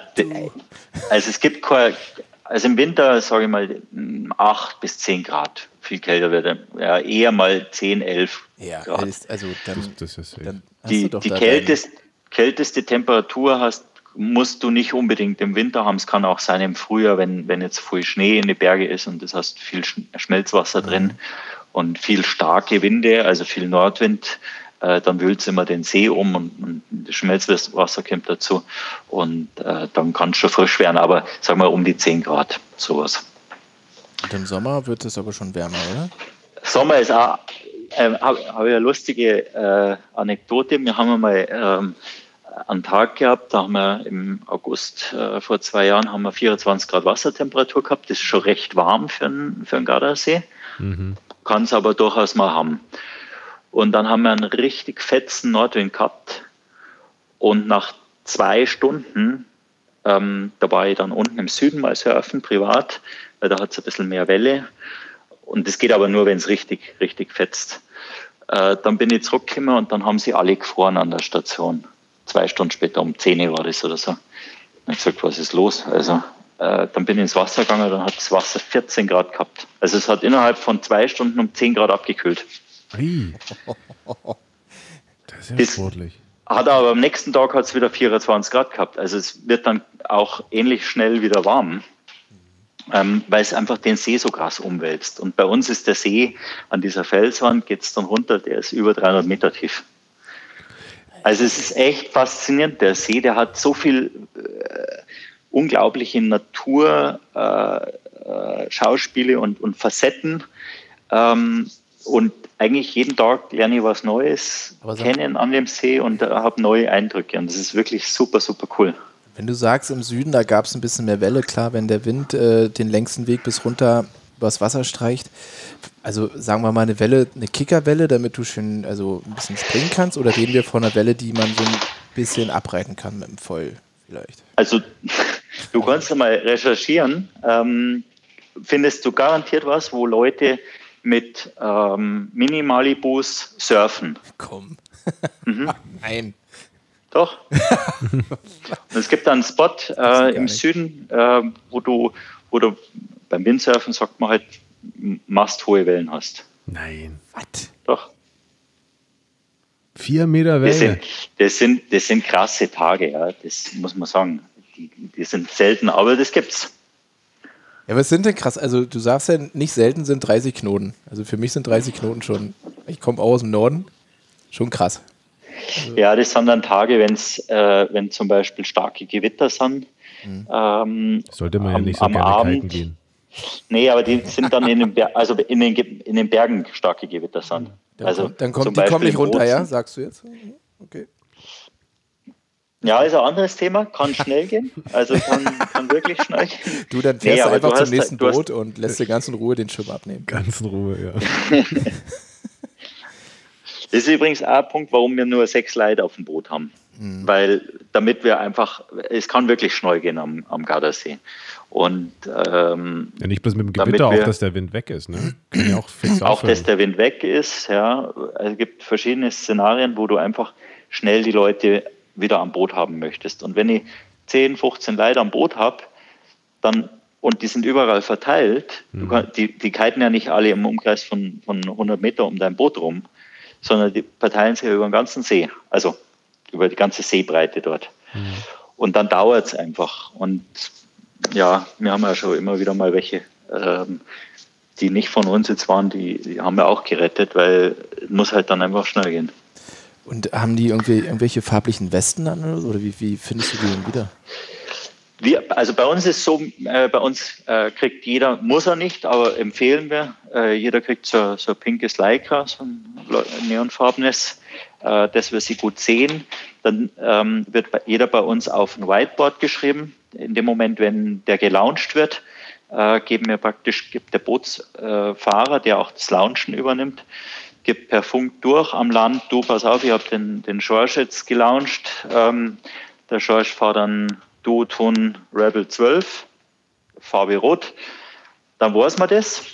also es gibt keine, also im Winter, sage ich mal, 8 bis 10 Grad. Viel kälter wird ja eher mal 10, 11 ja, Grad. also dann, das, das dann die, die kältest, kälteste Temperatur hast, musst du nicht unbedingt im Winter haben. Es kann auch sein im Frühjahr, wenn, wenn jetzt viel Schnee in den Berge ist und das hast viel Schmelzwasser drin. Mhm und viel starke Winde, also viel Nordwind, äh, dann wühlt es immer den See um und, und das Schmelzwasser kommt dazu und äh, dann kann es schon frisch werden, aber sagen wir um die 10 Grad, sowas. Und im Sommer wird es aber schon wärmer, oder? Sommer ist auch, äh, habe hab ich eine lustige äh, Anekdote. Wir haben einmal ähm, einen Tag gehabt, da haben wir im August äh, vor zwei Jahren haben wir 24 Grad Wassertemperatur gehabt. Das ist schon recht warm für einen, für einen Gardasee. Mhm. Kann es aber durchaus mal haben. Und dann haben wir einen richtig fetzen Nordwind gehabt. Und nach zwei Stunden, ähm, da war ich dann unten im Süden mal surfen, privat, weil da hat es ein bisschen mehr Welle. Und das geht aber nur, wenn es richtig, richtig fetzt. Äh, dann bin ich zurückgekommen und dann haben sie alle gefroren an der Station. Zwei Stunden später, um 10 Uhr war das oder so. Dann habe ich gesagt, was ist los? Also äh, dann bin ich ins Wasser gegangen, dann hat das Wasser 14 Grad gehabt. Also es hat innerhalb von zwei Stunden um 10 Grad abgekühlt. Das ist ja sportlich. Hat aber am nächsten Tag hat es wieder 24 Grad gehabt. Also es wird dann auch ähnlich schnell wieder warm, ähm, weil es einfach den See so krass umwälzt. Und bei uns ist der See an dieser Felswand, geht es dann runter, der ist über 300 Meter tief. Also es ist echt faszinierend. Der See, der hat so viel äh, unglaubliche Natur, äh, äh, und, und Facetten. Ähm, und eigentlich jeden Tag lerne ich was Neues kennen an dem See und habe neue Eindrücke. Und das ist wirklich super, super cool. Wenn du sagst, im Süden, da gab es ein bisschen mehr Welle, klar, wenn der Wind äh, den längsten Weg bis runter übers Wasser streicht. Also sagen wir mal eine Welle, eine Kickerwelle, damit du schön also ein bisschen springen kannst, oder reden wir von einer Welle, die man so ein bisschen abreiten kann mit dem Voll vielleicht? Also du kannst ja mal recherchieren. Ähm, findest du garantiert was, wo Leute mit ähm, Minimalibus surfen? Komm. Mhm. Nein. Doch. Es gibt einen Spot äh, im Süden, äh, wo du, du beim Windsurfen sagt man halt, mast hohe Wellen hast. Nein. Was? Doch. Vier Meter Welle. Das sind, das sind, das sind krasse Tage, ja. Das muss man sagen. Die, die sind selten, aber das gibt's. Ja, was sind denn krass? Also, du sagst ja, nicht selten sind 30 Knoten. Also, für mich sind 30 Knoten schon, ich komme auch aus dem Norden, schon krass. Also ja, das sind dann Tage, wenn's, äh, wenn zum Beispiel starke Gewitter sind. Mhm. Ähm, Sollte man ja nicht so gerne Abend, gehen. Nee, aber die sind dann in den, Ber also in den, in den Bergen starke Gewitter sind. Dann also kommt, dann kommt die kommen nicht runter, ja, sagst du jetzt? Okay. Ja, ist ein anderes Thema, kann schnell gehen, also kann, kann wirklich schnell gehen. Du, dann fährst nee, du einfach du zum nächsten Boot und lässt dir ganz in Ruhe den Schirm abnehmen. Ganz in Ruhe, ja. das ist übrigens auch ein Punkt, warum wir nur sechs Leute auf dem Boot haben. Mhm. Weil damit wir einfach, es kann wirklich schnell gehen am, am Gardasee. Und ähm, ja, nicht bloß mit dem Gewitter, auch dass der Wind weg ist, ne? Kann ja auch fix Auch, dass der Wind weg ist, ja. Es gibt verschiedene Szenarien, wo du einfach schnell die Leute wieder am Boot haben möchtest. Und wenn ich 10, 15 Leute am Boot habe, dann und die sind überall verteilt, mhm. kann, die, die kiten ja nicht alle im Umkreis von, von 100 Meter um dein Boot rum, sondern die verteilen sich über den ganzen See, also über die ganze Seebreite dort. Mhm. Und dann dauert es einfach. Und ja, wir haben ja schon immer wieder mal welche, ähm, die nicht von uns jetzt waren, die, die haben wir auch gerettet, weil es muss halt dann einfach schnell gehen. Und haben die irgendwie irgendwelche farblichen Westen an oder wie, wie findest du die denn wieder? Wir, also bei uns ist so, äh, bei uns äh, kriegt jeder, muss er nicht, aber empfehlen wir, äh, jeder kriegt so, so pinkes Leica, so ein neonfarbenes, äh, dass wir sie gut sehen. Dann ähm, wird jeder bei uns auf ein Whiteboard geschrieben in dem Moment, wenn der gelauncht wird, äh, geben wir praktisch, gibt der Bootsfahrer, der auch das Launchen übernimmt, gibt per Funk durch am Land, du pass auf, ich habe den, den George jetzt gelauncht. Ähm, der George fährt dann Duoton Rebel 12, Farbe Rot. Dann weiß man das.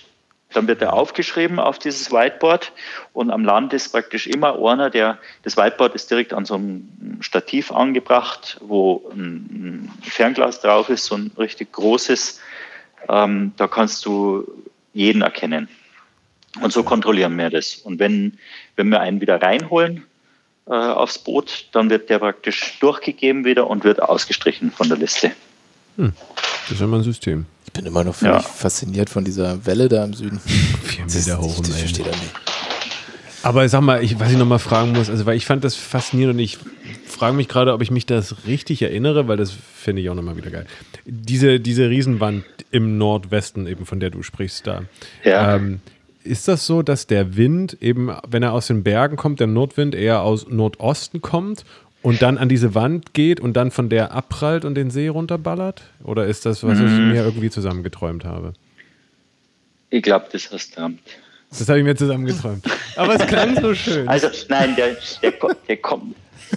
Dann wird er aufgeschrieben auf dieses Whiteboard und am Land ist praktisch immer einer, der, das Whiteboard ist direkt an so einem Stativ angebracht, wo ein Fernglas drauf ist, so ein richtig großes. Ähm, da kannst du jeden erkennen. Und so kontrollieren wir das. Und wenn, wenn wir einen wieder reinholen äh, aufs Boot, dann wird der praktisch durchgegeben wieder und wird ausgestrichen von der Liste. Hm. Das ist immer ein System. Ich bin immer noch völlig ja. fasziniert von dieser Welle da im Süden. Vier Meter hoch. Verstehe ich nicht. Aber sag mal, ich, was ich nochmal fragen muss, also weil ich fand das faszinierend und ich frage mich gerade, ob ich mich das richtig erinnere, weil das finde ich auch nochmal wieder geil. Diese, diese Riesenwand im Nordwesten, eben von der du sprichst da. Ja. Ähm, ist das so, dass der Wind eben, wenn er aus den Bergen kommt, der Nordwind eher aus Nordosten kommt und dann an diese Wand geht und dann von der abprallt und den See runterballert? Oder ist das, was ich mir irgendwie zusammengeträumt habe? Ich glaube, das hast du. Das habe ich mir zusammengeträumt. Aber es klang so schön. Also nein, der, der, der kommt.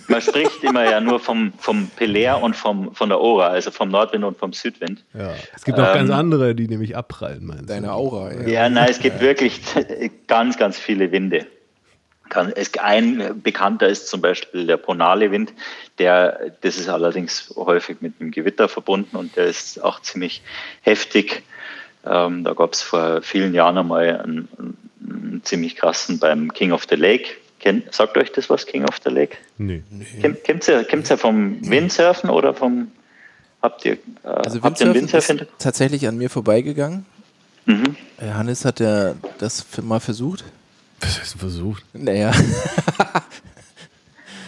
Man spricht immer ja nur vom, vom Pelair und vom, von der Ora, also vom Nordwind und vom Südwind. ja. Es gibt auch ganz Ähm, andere, die nämlich abprallen, meinst du? Deine Aura. Ja. Ja, nein, es gibt wirklich ganz, ganz viele Winde. Es, ein bekannter ist zum Beispiel der Ponale-Wind, der, das ist allerdings häufig mit einem Gewitter verbunden und der ist auch ziemlich heftig. Ähm, da gab es vor vielen Jahren einmal einen, einen ziemlich krassen beim King of the Lake. Kennt, sagt euch das was, King of the Lake? Nee. Kennt, kennt's ja, ja vom Windsurfen oder vom, habt ihr, äh, Also habt Windsurfen Windsurf ist tatsächlich an mir vorbeigegangen. Mhm. Äh, Hannes hat ja das mal versucht. Was hast du versucht? Naja,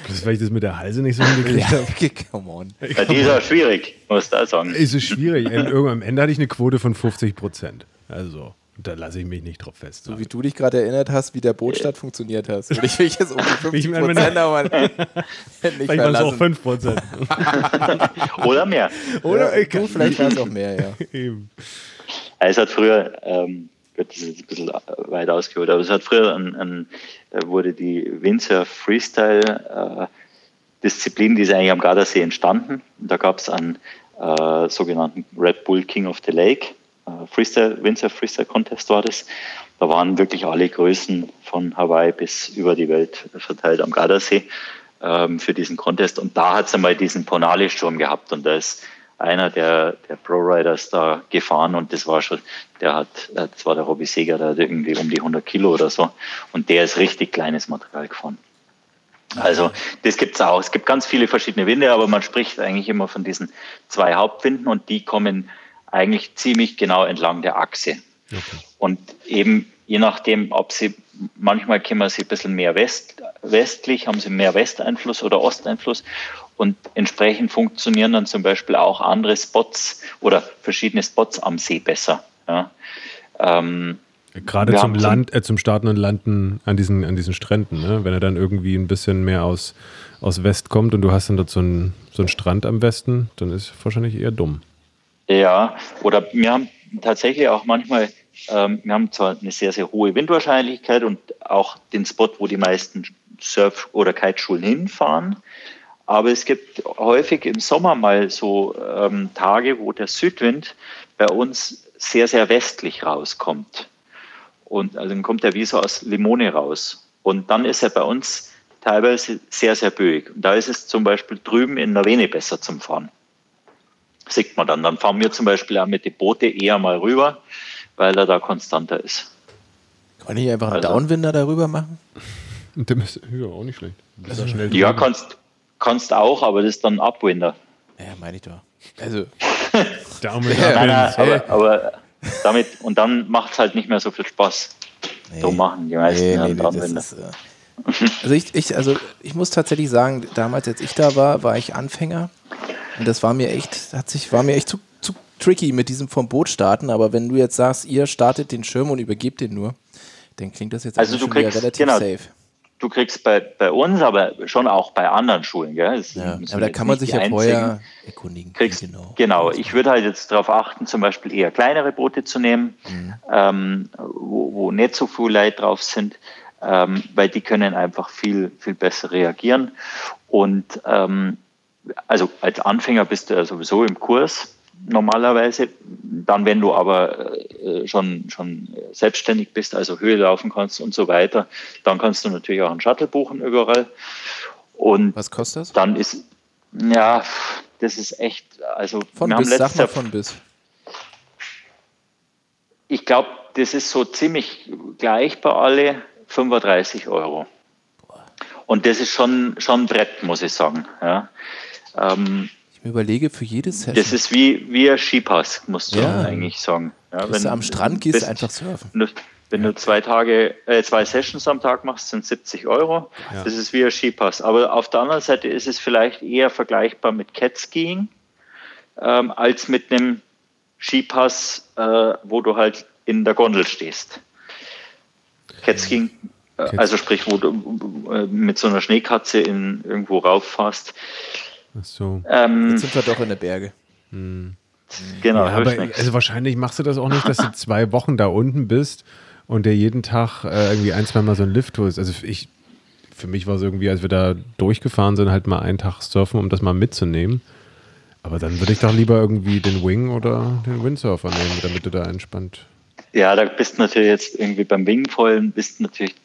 Das ist, weil ich das mit der Halse nicht so hingekriegt ja, habe. come on. Ja, die ist auch schwierig, muss da sagen. Es ist schwierig. Am- Irgendwann am Ende hatte ich eine Quote von 50 Prozent. Also, da lasse ich mich nicht drauf fest. So wie du dich gerade erinnert hast, wie der Bootstart funktioniert hast. Und ich will jetzt um die 50 Ich meine, Prozent, aber nicht Vielleicht waren es auch verlassen. 5 Prozent. Oder mehr. Oder du, vielleicht war es auch mehr, ja. Eben. Es hat früher, ähm, das ist jetzt ein bisschen weit ausgeholt, aber es hat früher ein, ein, äh, wurde die Windsurf Freestyle äh, Disziplin, die ist eigentlich am Gardasee entstanden. Und da gab es einen äh, sogenannten Red Bull King of the Lake. Äh, Freestyle, Windsurf Freestyle Contest war das. Da waren wirklich alle Größen von Hawaii bis über die Welt verteilt am Gardasee ähm, für diesen Contest. Und da hat es einmal diesen Ponale-Sturm gehabt. Und da ist einer der, der Pro-Riders da gefahren und das war schon, der hat, äh, das war der Robbie Seger, der hat irgendwie um die 100 Kilo oder so. Und der ist richtig kleines Material gefahren. Also das gibt's auch. Es gibt ganz viele verschiedene Winde, aber man spricht eigentlich immer von diesen zwei Hauptwinden und die kommen eigentlich ziemlich genau entlang der Achse. Und eben je nachdem, ob sie, manchmal kommen sie ein bisschen mehr West, westlich, haben sie mehr Westeinfluss oder Osteinfluss und entsprechend funktionieren dann zum Beispiel auch andere Spots oder verschiedene Spots am See besser. Ja. Ähm, Gerade zum Land, äh, zum Starten und Landen an diesen, an diesen Stränden, ne? Wenn er dann irgendwie ein bisschen mehr aus, aus West kommt und du hast dann dort so einen, so einen Strand am Westen, dann ist wahrscheinlich eher dumm. Ja, oder wir haben tatsächlich auch manchmal, ähm, wir haben zwar eine sehr, sehr hohe Windwahrscheinlichkeit und auch den Spot, wo die meisten Surf- oder Kiteschulen hinfahren, aber es gibt häufig im Sommer mal so ähm, Tage, wo der Südwind bei uns sehr, sehr westlich rauskommt. Und also dann kommt er wie so aus Limone raus. Und dann ist er bei uns teilweise sehr, sehr böig. Und da ist es zum Beispiel drüben in der Vene besser zum Fahren sieht man dann. Dann fahren wir zum Beispiel auch mit den Boote eher mal rüber, weil er da konstanter ist. Kann ich einfach einen Also- Downwinder darüber machen? Und dem ist ja auch nicht schlecht. Da schnell Ja, kannst, kannst auch, aber das ist dann Upwinder. Ja, meine ich doch. Also, ab, Nein, nein, aber, aber damit, und dann macht es halt nicht mehr so viel Spaß. So machen die meisten nee, nee, nee, das Downwinder. Also, ich, ich, also ich muss tatsächlich sagen, damals, als ich da war, war ich Anfänger. Und das war mir echt, hat sich, war mir echt zu, zu tricky mit diesem vom Boot starten. Aber wenn du jetzt sagst, ihr startet den Schirm und übergebt den nur, dann klingt das jetzt Also du kriegst- relativ genau. safe. Du kriegst bei, bei uns, aber schon auch bei anderen Schulen. Gell? Das Ja, aber da kann man sich ja vorher erkundigen. kriegst. genau. Genau. ich würde halt jetzt darauf achten, zum Beispiel eher kleinere Boote zu nehmen, ähm, wo, wo nicht so viele Leute drauf sind, ähm, weil die können einfach viel, viel besser reagieren. Und ähm, also als Anfänger bist du ja sowieso im Kurs normalerweise. Dann, wenn du aber äh, schon, schon selbstständig bist, also Höhe laufen kannst und so weiter, dann kannst du natürlich auch einen Shuttle buchen überall. Und Was kostet das? dann ist, ja, das ist echt, also Von wir haben bis, sag letztes Jahr, von bis. ich glaube, das ist so ziemlich gleich bei alle 35 Euro. Und das ist schon, schon ein Brett, muss ich sagen. Ja. Ähm, Ich überlege für jedes Session. Das ist wie, wie ein Skipass, musst du ja. eigentlich sagen. Ja, wenn du am Strand gehst, bist, einfach surfen. Wenn du, wenn du zwei Tage, äh, zwei Sessions am Tag machst, sind 70 Euro. Ja. Das ist wie ein Skipass. Aber auf der anderen Seite ist es vielleicht eher vergleichbar mit Catskiing ähm, als mit einem Skipass, äh, wo du halt in der Gondel stehst. Catskiing, äh, also sprich, wo du äh, mit so einer Schneekatze in, irgendwo rauffährst. Ach so. Ähm, Jetzt sind wir doch in den Berge. Hm. Genau. Ja, aber, also wahrscheinlich machst du das auch nicht, dass du zwei Wochen da unten bist und der jeden Tag äh, irgendwie ein, zweimal so ein Lift holst. Also ich, für mich war es irgendwie, als wir da durchgefahren sind, halt mal einen Tag surfen, um das mal mitzunehmen. Aber dann würde ich doch lieber irgendwie den Wing oder den Windsurfer nehmen, damit du da entspannt. Ja, da bist du natürlich jetzt irgendwie beim Wingvollen, bist du natürlich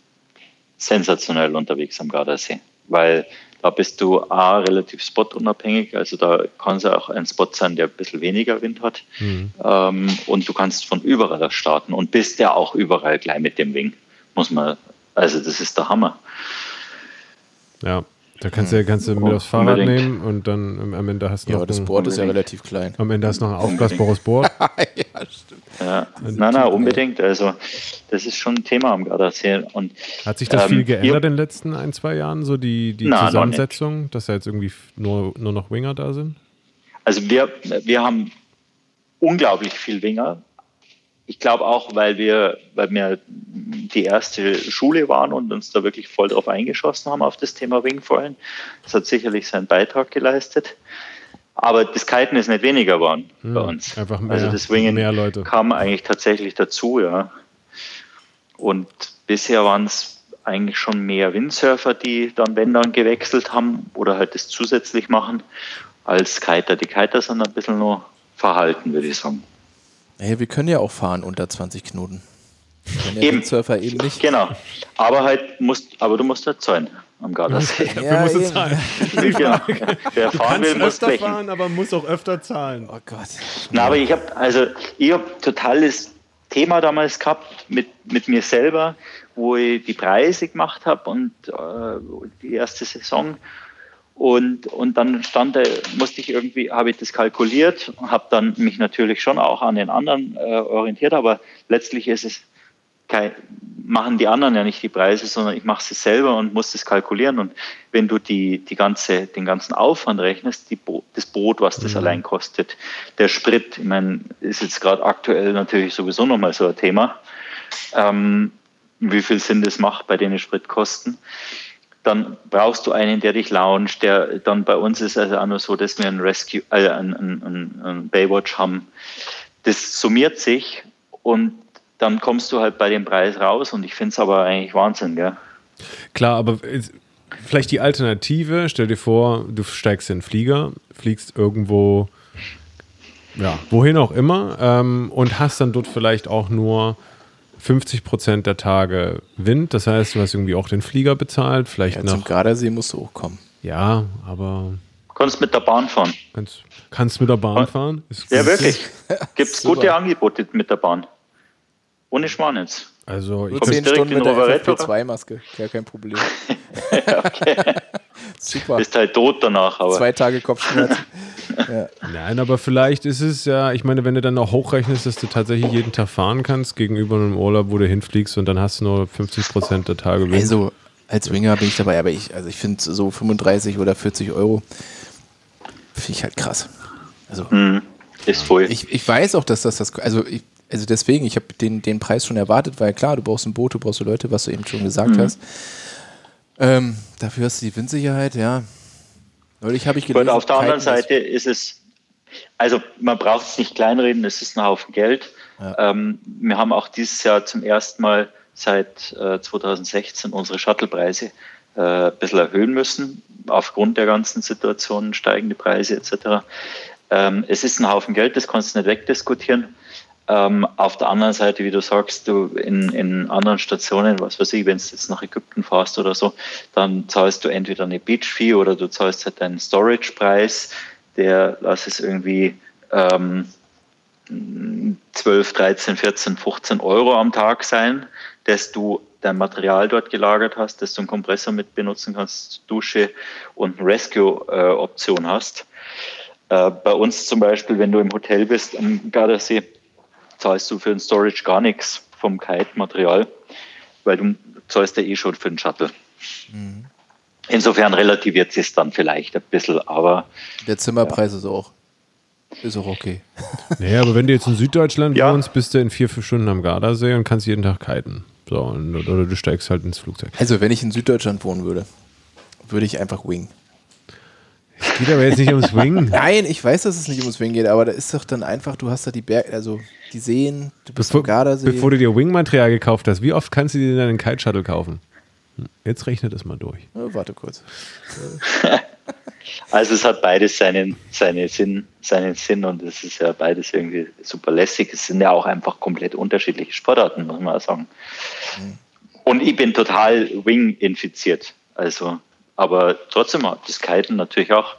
sensationell unterwegs am Gardasee, weil da bist du A, relativ spotunabhängig, also da kann es ja auch ein Spot sein, der ein bisschen weniger Wind hat. Mhm. Ähm, und du kannst von überall starten und bist ja auch überall gleich mit dem Wing. Muss man, also das ist der Hammer. Ja, da kannst du, kannst du mit aufs Fahrrad unbedingt. nehmen und dann am Ende hast du ja, noch. Ja, das Board ist ja relativ klein. Am Ende hast du noch ein aufblasbares Board. ja, stimmt. Ja. Nein, nein, unbedingt. Also, das ist schon ein Thema am Gardasee. Und, Hat sich das ähm, viel geändert in den letzten ein, zwei Jahren, so die, die na, Zusammensetzung, dass da jetzt irgendwie nur, nur noch Winger da sind? Also, wir, wir haben unglaublich viel Winger ich glaube auch, weil wir, weil wir die erste Schule waren und uns da wirklich voll drauf eingeschossen haben auf das Thema Wingfallen. Das hat sicherlich seinen Beitrag geleistet. Aber das Kiten ist nicht weniger geworden hm, bei uns. Einfach mehr, also das Wingen mehr Leute. kam eigentlich tatsächlich dazu, ja. Und bisher waren es eigentlich schon mehr Windsurfer, die dann, wenn dann, gewechselt haben oder halt das zusätzlich machen, als Kiter. Die Kiter sind ein bisschen nur verhalten, würde ich sagen. Hey, wir können ja auch fahren unter 20 Knoten. Ja eben. Surfer eben nicht. Genau. Aber halt musst, aber du musst halt zahlen am Gardasee. Dafür ja, musst du zahlen. genau. Wer du fahren will, muss öfter blechen. fahren, aber muss auch öfter zahlen. Oh Gott. Na, aber ich habe also ich habe totales Thema damals gehabt mit, mit mir selber, wo ich die Preise gemacht habe und äh, die erste Saison und, und dann stand musste ich irgendwie, habe ich das kalkuliert, habe dann mich natürlich schon auch an den anderen äh, orientiert, aber letztlich ist es kein, machen die anderen ja nicht die Preise, sondern ich mache es selber und muss das kalkulieren. Und wenn du die, die ganze, den ganzen Aufwand rechnest, die das Boot, was das mhm. allein kostet, der Sprit, ich meine, ist jetzt gerade aktuell natürlich sowieso nochmal so ein Thema, ähm, wie viel Sinn das macht bei den Spritkosten dann brauchst du einen, der dich launcht, der dann bei uns ist also auch nur so, dass wir ein Rescue, äh, ein, ein, ein Baywatch haben. Das summiert sich und dann kommst du halt bei dem Preis raus und ich finde es aber eigentlich Wahnsinn, gell? Klar, aber vielleicht die Alternative, stell dir vor, du steigst in den Flieger, fliegst irgendwo, ja, wohin auch immer ähm, und hast dann dort vielleicht auch nur 50 Prozent der Tage Wind. Das heißt, du hast irgendwie auch den Flieger bezahlt. Vielleicht ja, nach, zum Gardasee musst du hochkommen. Ja, aber. Kannst mit der Bahn fahren. Kannst, kannst mit der Bahn fahren? Ist ja, wirklich. Gibt es gute Angebote mit der Bahn. Ohne Schmarrnitz. Also, ich 10 Stunden mit der FFP2-Maske. Ja, kein Problem. okay. Super. Bist halt tot danach. Aber. Zwei Tage Kopfschmerzen. ja. Nein, aber vielleicht ist es ja, ich meine, wenn du dann noch hochrechnest, dass du tatsächlich jeden Tag fahren kannst, gegenüber einem Urlaub, wo du hinfliegst und dann hast du nur 50 Prozent der Tage Wind. Also, als Winger bin ich dabei, aber ich, also ich finde so 35 oder 40 Euro finde ich halt krass. Also, mhm. ist voll. Ich, ich weiß auch, dass das das, also ich, also deswegen, ich habe den, den Preis schon erwartet, weil klar, du brauchst ein Boot, du brauchst Leute, was du eben schon gesagt mhm. hast. Ähm, dafür hast du die Windsicherheit, ja. Neulich habe ich gelesen. Und auf der anderen Seite ist es, also man braucht es nicht kleinreden, es ist ein Haufen Geld. Ja. Ähm, wir haben auch dieses Jahr zum ersten Mal seit äh, 2016 unsere Shuttlepreise äh, ein bisschen erhöhen müssen, aufgrund der ganzen Situation, steigende Preise etc. Ähm, es ist ein Haufen Geld, das kannst du nicht wegdiskutieren. Ähm, auf der anderen Seite, wie du sagst, du in, in anderen Stationen, was weiß ich, wenn du jetzt nach Ägypten fährst oder so, dann zahlst du entweder eine Beach-Fee oder du zahlst halt einen Storage-Preis, der, lass es irgendwie ähm, 12, 13, 14, 15 Euro am Tag sein, dass du dein Material dort gelagert hast, dass du einen Kompressor mit benutzen kannst, Dusche und eine Rescue-Option hast. Äh, bei uns zum Beispiel, wenn du im Hotel bist am Gardasee, zahlst du für den Storage gar nichts vom Kite-Material, weil du zahlst ja eh schon für den Shuttle. Mhm. Insofern relativiert sich dann vielleicht ein bisschen, aber. Der Zimmerpreis ja. ist auch. Ist auch okay. Naja, aber wenn du jetzt in Süddeutschland ja. wohnst, bist du in vier, fünf Stunden am Gardasee und kannst jeden Tag kiten. So, und, oder du steigst halt ins Flugzeug. Also, wenn ich in Süddeutschland wohnen würde, würde ich einfach wing. Geht aber jetzt nicht ums Wing. Nein, ich weiß, dass es nicht ums Wing geht, aber da ist doch dann einfach, du hast da die Berge, also die Seen, du bist bevor, Gardasee. Bevor du dir Wing-Material gekauft hast, wie oft kannst du dir dann einen Kite-Shuttle kaufen? Hm, jetzt rechnet es mal durch. Oh, warte kurz. Also es hat beides seinen, seinen, Sinn, seinen Sinn und es ist ja beides irgendwie super lässig. Es sind ja auch einfach komplett unterschiedliche Sportarten, muss man sagen. Mhm. Und ich bin total Wing infiziert. Also, aber trotzdem hat das Kiten natürlich auch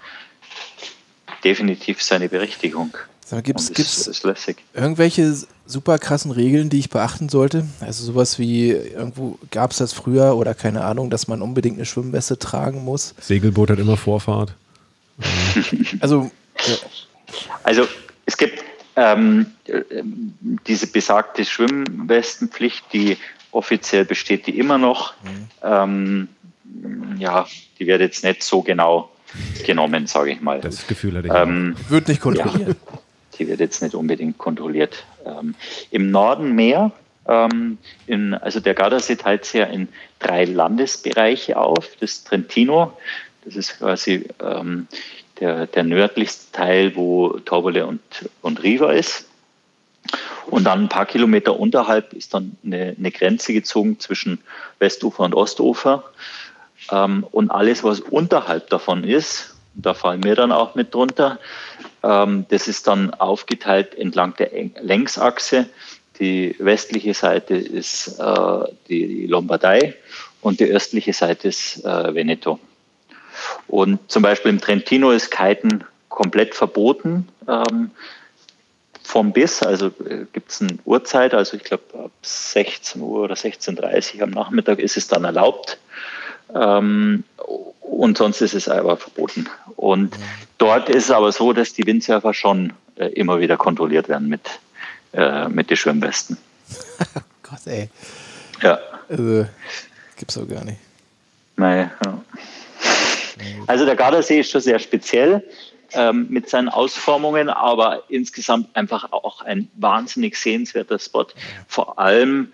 definitiv seine Berechtigung. Gibt es irgendwelche super krassen Regeln, die ich beachten sollte? Also sowas wie, irgendwo gab es das früher oder keine Ahnung, dass man unbedingt eine Schwimmweste tragen muss? Segelboot hat immer Vorfahrt. also, ja. also es gibt ähm, diese besagte Schwimmwestenpflicht, die offiziell besteht die immer noch. Mhm. Ähm, ja, die wird jetzt nicht so genau genommen, sage ich mal. Das Gefühl hatte ich. Ähm, Wird nicht kontrolliert. Ja, die wird jetzt nicht unbedingt kontrolliert. Ähm, Im Norden mehr. Ähm, in, also der Gardasee teilt sich ja in drei Landesbereiche auf. Das Trentino, das ist quasi ähm, der, der nördlichste Teil, wo Torbole und, und Riva ist. Und dann ein paar Kilometer unterhalb ist dann eine, eine Grenze gezogen zwischen Westufer und Ostufer. Ähm, und alles, was unterhalb davon ist, da fallen wir dann auch mit drunter, ähm, das ist dann aufgeteilt entlang der Längsachse. Die westliche Seite ist äh, die Lombardei und die östliche Seite ist äh, Veneto. Und zum Beispiel im Trentino ist Kiten komplett verboten. Ähm, vom Biss, also äh, gibt es eine Uhrzeit, also ich glaube ab 16 Uhr oder 16.30 Uhr am Nachmittag ist es dann erlaubt. Ähm, und sonst ist es einfach verboten. Und mhm. dort ist es aber so, dass die Windsurfer schon äh, immer wieder kontrolliert werden mit, äh, mit den Schwimmwesten. Gott, ey. Ja. Also, gibt's auch gar nicht. Nein, ja. Also der Gardasee ist schon sehr speziell ähm, mit seinen Ausformungen, aber insgesamt einfach auch ein wahnsinnig sehenswerter Spot. Vor allem,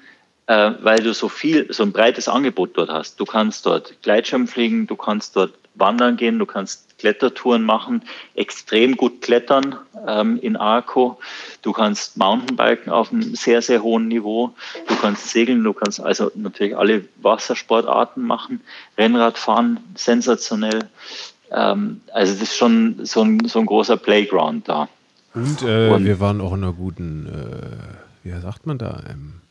äh, weil du so viel, so ein breites Angebot dort hast. Du kannst dort Gleitschirm fliegen, du kannst dort wandern gehen, du kannst Klettertouren machen, extrem gut klettern ähm, in Arco. Du kannst Mountainbiken auf einem sehr, sehr hohen Niveau. Du kannst segeln, du kannst also natürlich alle Wassersportarten machen. Rennradfahren, sensationell. Ähm, also das ist schon so ein, so ein großer Playground da. Und, äh, Und wir waren auch in einer guten, äh, wie sagt man da, ähm,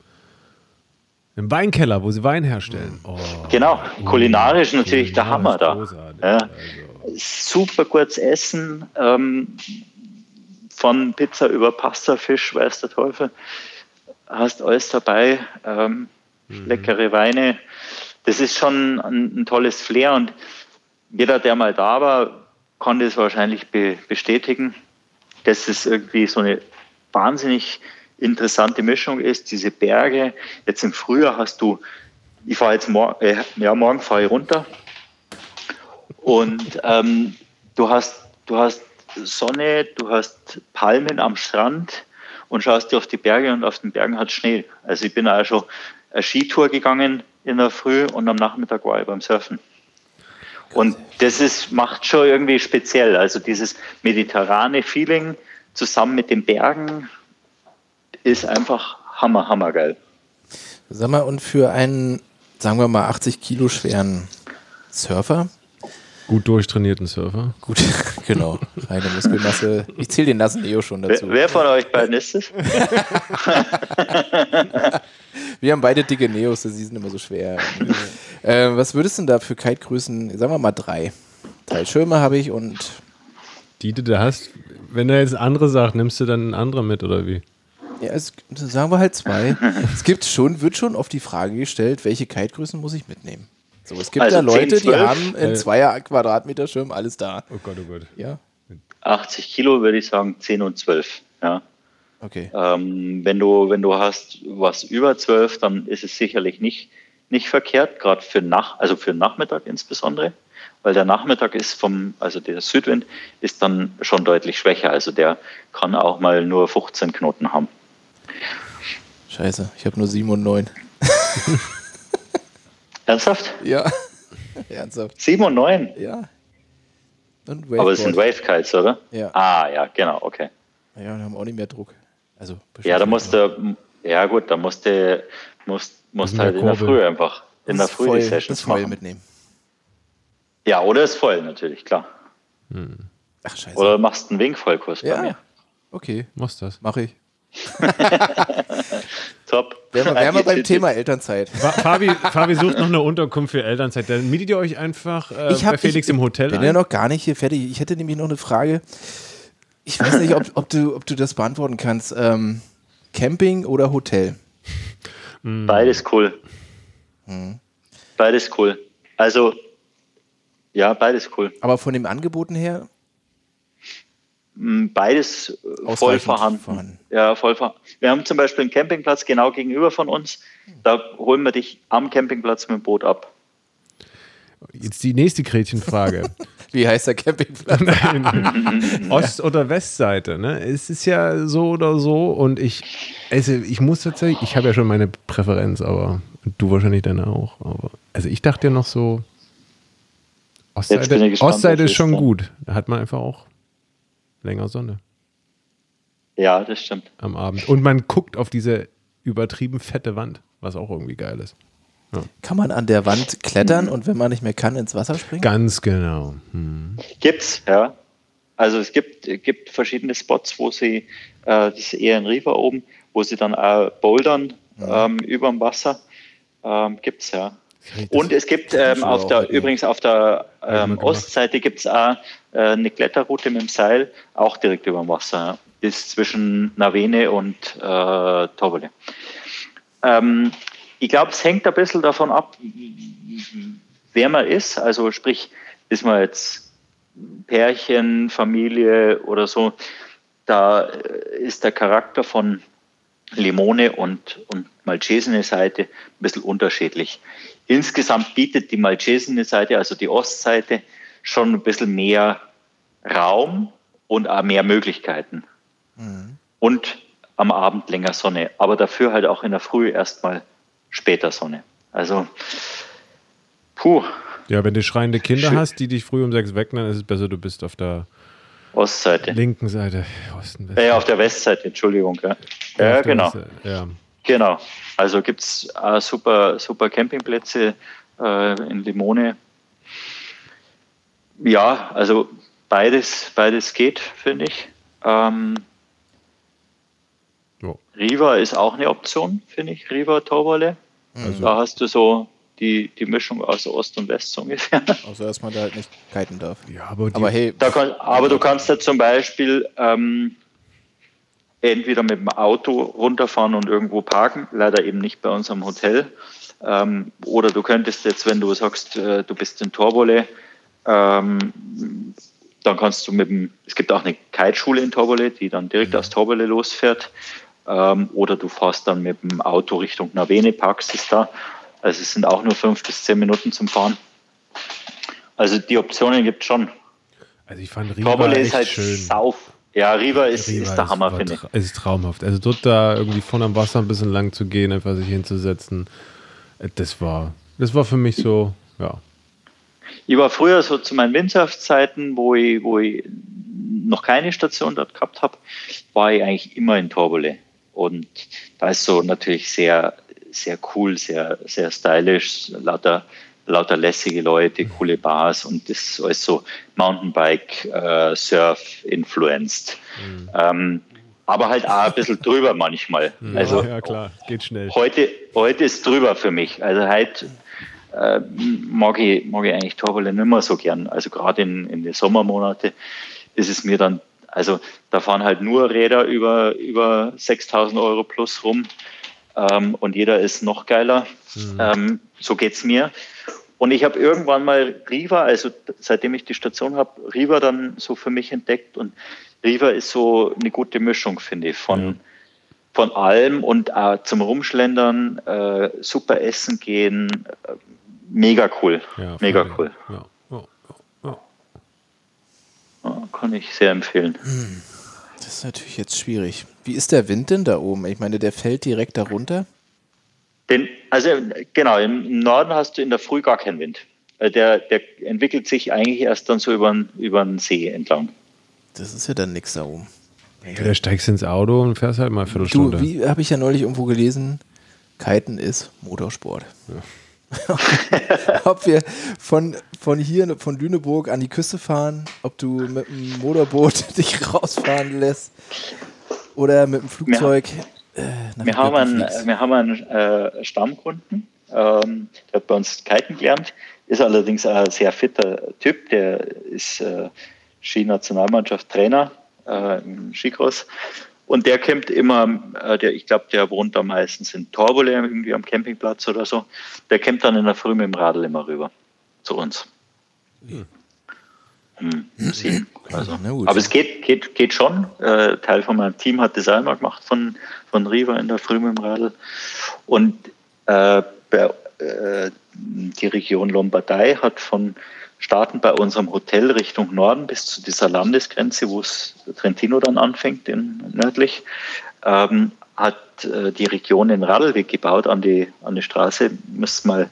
im Weinkeller, wo sie Wein herstellen. Oh, genau, kulinarisch oh, natürlich der Hammer da. Ja. Also. Super gutes Essen, ähm, von Pizza über Pasta, Fisch, weiß der Teufel. Hast alles dabei, ähm, mhm. leckere Weine. Das ist schon ein, ein, tolles Flair und jeder, der mal da war, konnte es wahrscheinlich be bestätigen, dass es irgendwie so eine wahnsinnig interessante Mischung ist, diese Berge. Jetzt im Frühjahr hast du, ich fahre jetzt mor äh, ja, morgen fahre ich runter und ähm, du, hast, du hast Sonne, du hast Palmen am Strand und schaust dir auf die Berge und auf den Bergen hat Schnee. Also ich bin auch schon eine Skitour gegangen in der Früh und am Nachmittag war ich beim Surfen. Und das ist, macht schon irgendwie speziell. Also dieses mediterrane Feeling zusammen mit den Bergen ist einfach hammer, hammer geil. Sag mal, und für einen, sagen wir mal, 80 Kilo schweren Surfer? Gut durchtrainierten Surfer. Gut, genau. Reine Muskelmasse. Ich zähle den nassen Neo schon dazu. Wer, wer von euch beiden ist es? wir haben beide dicke Neos, sie sind immer so schwer. äh, was würdest du denn da für Kite-Größen, sagen wir mal drei? Drei Schirme habe ich und. Die du da hast, wenn er jetzt andere sagt, nimmst du dann einen anderen mit oder wie? Ja, es, sagen wir halt zwei. es gibt schon, wird schon auf die Frage gestellt, welche Kite-Größen muss ich mitnehmen? So, es gibt also da Leute, 10, die haben einen Zweier Quadratmeter Schirm, alles da. Oh Gott, oh Gott. Ja. 80 Kilo würde ich sagen 10 und 12. Ja. Okay. Ähm, wenn, du, wenn du hast was über 12, dann ist es sicherlich nicht, nicht verkehrt, gerade für, Nach also für Nachmittag insbesondere, weil der Nachmittag ist vom, also der Südwind ist dann schon deutlich schwächer, also der kann auch mal nur 15 Knoten haben. Scheiße, ich habe nur 7 und 9. Ernsthaft? Ja. Ernsthaft. 7 und 9? Ja. Und Aber es sind Wavekites, oder? Ja. Ah, ja, genau, okay. Ja, und haben auch nicht mehr Druck. Also ja, da musste, ja gut, da musste, musst, musst halt in der Früh einfach, in der Früh voll, die Sessions das voll machen. mitnehmen. Ja, oder ist voll natürlich, klar. Hm. Ach, scheiße. Oder machst einen Wingvollkurs ja. bei mir. Okay. Machst das. Mach ich. Top. Wären wir, beim Thema Elternzeit. Fabi, Fabi sucht noch eine Unterkunft für Elternzeit. Dann mietet ihr euch einfach äh, ich hab, bei Felix ich, im Hotel bin ein? ja noch gar nicht hier fertig. Ich hätte nämlich noch eine Frage. Ich weiß nicht, ob, ob, du, ob du das beantworten kannst. Ähm, Camping oder Hotel? Beides cool. Hm. Beides cool. Also, ja, beides cool. Aber von den Angeboten her? Mm, Beides äh, voll vorhanden. vorhanden. Ja, voll vorhanden. Wir haben zum Beispiel einen Campingplatz genau gegenüber von uns. Da holen wir dich am Campingplatz mit dem Boot ab. Jetzt die nächste Gretchenfrage. Wie heißt der Campingplatz? Ost- oder Westseite, ne? Es ist ja so oder so und ich, also ich muss tatsächlich, ich habe ja schon meine Präferenz, aber du wahrscheinlich deine auch. Aber, also ich dachte ja noch so, Ostseite, gespannt, Ostseite ist schon ist, gut. Da hat man einfach auch länger Sonne Ja, das stimmt. am Abend. Und man guckt auf diese übertrieben fette Wand, was auch irgendwie geil ist. Kann man an der Wand klettern und wenn man nicht mehr kann, ins Wasser springen? Ganz genau. Hm. Gibt's, ja. Also es gibt, gibt verschiedene Spots, wo sie, äh, das ist eher in Riva oben, wo sie dann auch bouldern ähm, über dem Wasser. Ähm, gibt's, ja. Und es gibt ähm, auf der, übrigens auf der ähm. Ostseite gibt es auch äh, eine Kletterroute mit dem Seil, auch direkt über dem Wasser. Ist zwischen Navene und äh, Tovole. Ähm, ich glaube, es hängt ein bisschen davon ab, wer man ist. Also sprich, ist man jetzt Pärchen, Familie oder so, da äh, ist der Charakter von Limone und, und Malcesine Seite ein bisschen unterschiedlich. Insgesamt bietet die Malcesine Seite, also die Ostseite, schon ein bisschen mehr Raum und auch mehr Möglichkeiten. Und am Abend länger Sonne, aber dafür halt auch in der Früh erstmal später Sonne. Also, puh, Ja, wenn du schreiende Kinder Schön. hast, die dich früh um sechs wecken, dann ist es besser, du bist auf der Ostseite. linken Seite. Osten, Westen. Äh, auf der Westseite, Entschuldigung. Ja, ja genau. Ja. Genau. Also gibt es äh, super, super Campingplätze äh, in Limone. Ja, also beides, beides geht, finde ich. Ähm. Riva ist auch eine Option, finde ich. Riva Torwolle. Also, Da hast du so die, die Mischung aus Ost und West so ungefähr. Außer, dass man da halt nicht kiten darf. ja, aber, Aber hey, Da kann, aber du kannst ja zum Beispiel ähm, entweder mit dem Auto runterfahren und irgendwo parken, leider eben nicht bei uns am Hotel. Ähm, oder du könntest jetzt, wenn du sagst, äh, du bist in Torbole, ähm, dann kannst du mit dem, es gibt auch eine Kiteschule in Torbole, die dann direkt aus Torbole losfährt. Ähm, oder du fährst dann mit dem Auto Richtung Navene, parkst es da. Also es sind auch nur fünf bis zehn Minuten zum Fahren. Also die Optionen gibt es schon. also ich fand Riva Torbole ist halt schön. sauf. Ja, Riva ist, Riva ist der Hammer, war finde ich. Es ist traumhaft. Also dort da irgendwie von am Wasser ein bisschen lang zu gehen, einfach sich hinzusetzen, äh, das war, das war für mich so, ja. Ich war früher so zu meinen Windsurfzeiten, wo ich, wo ich noch keine Station dort gehabt habe, war ich eigentlich immer in Torbole. Und da ist so natürlich sehr, sehr cool, sehr, sehr stylisch, lauter, lauter lässige Leute, coole Bars und das ist alles so Mountainbike, äh, Surf influenced. Ähm, aber halt auch ein bisschen drüber manchmal. Also ja, klar, geht schnell. heute, heute ist drüber für mich. Also heute äh, mag, ich, mag ich eigentlich Torbole nicht mehr so gern. Also gerade in, in den Sommermonate ist es mir dann, also da fahren halt nur Räder über, über 6000 Euro plus rum ähm, und jeder ist noch geiler. Ähm, so geht es mir. Und ich habe irgendwann mal Riva, also seitdem ich die Station habe, Riva dann so für mich entdeckt. Und Riva ist so eine gute Mischung, finde ich, von, ja. von allem und äh, zum Rumschlendern, äh, super essen gehen. Äh, mega cool. Ja, mega cool. Ja. kann ich sehr empfehlen. Hm. Das ist natürlich jetzt schwierig. Wie ist der Wind denn da oben? Ich meine, der fällt direkt darunter. Den, also genau, im Norden hast du in der Früh gar keinen Wind. Äh, der, der entwickelt sich eigentlich erst dann so über, über den See entlang. Das ist ja dann nichts da oben. Ja, da steigst du ins Auto und fährst halt mal eine Viertelstunde. Du, wie habe ich ja neulich irgendwo gelesen, Kiten ist Motorsport. Ja. ob wir von, von hier, von Lüneburg an die Küste fahren, ob du mit dem Motorboot dich rausfahren lässt oder mit dem Flugzeug. Äh, wir, haben einen, wir haben einen äh, Stammkunden, ähm, der hat bei uns Kiten gelernt, ist allerdings ein sehr fitter Typ, der ist äh, Ski-Nationalmannschaft Trainer äh, im Skicross und der kommt immer, äh, der, ich glaube, der wohnt da meistens in Torbole, irgendwie am Campingplatz oder so. Der kommt dann in der Früh mit dem Radl immer rüber zu uns. Hm. Hm, also. Aber es geht, geht, geht schon. Äh, Teil von meinem Team hat das einmal gemacht von, von Riva in der Früh mit dem Radl. Und äh, bei, äh, die Region Lombardei hat von starten bei unserem Hotel Richtung Norden bis zu dieser Landesgrenze, wo es Trentino dann anfängt, in, nördlich, ähm, hat äh, die Region den Radlweg gebaut an die, an die Straße. Müsst mal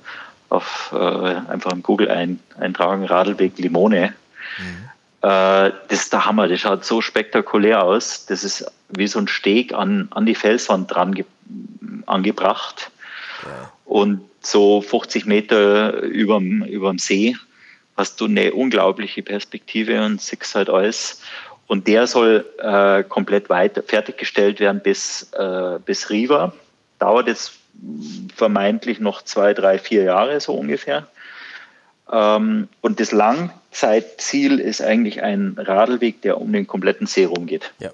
auf, äh, einfach im Google ein, eintragen, Radlweg Limone. Mhm. Äh, das ist der Hammer, das schaut so spektakulär aus. Das ist wie so ein Steg an, an die Felswand dran angebracht. Ja. Und so 50 Meter überm, überm See hast du eine unglaubliche Perspektive und siehst halt alles. Und der soll äh, komplett weiter fertiggestellt werden bis, äh, bis Riva. Dauert jetzt vermeintlich noch zwei, drei, vier Jahre so ungefähr. Ähm, und das Langzeitziel ist eigentlich ein Radlweg, der um den kompletten See rumgeht. Ja.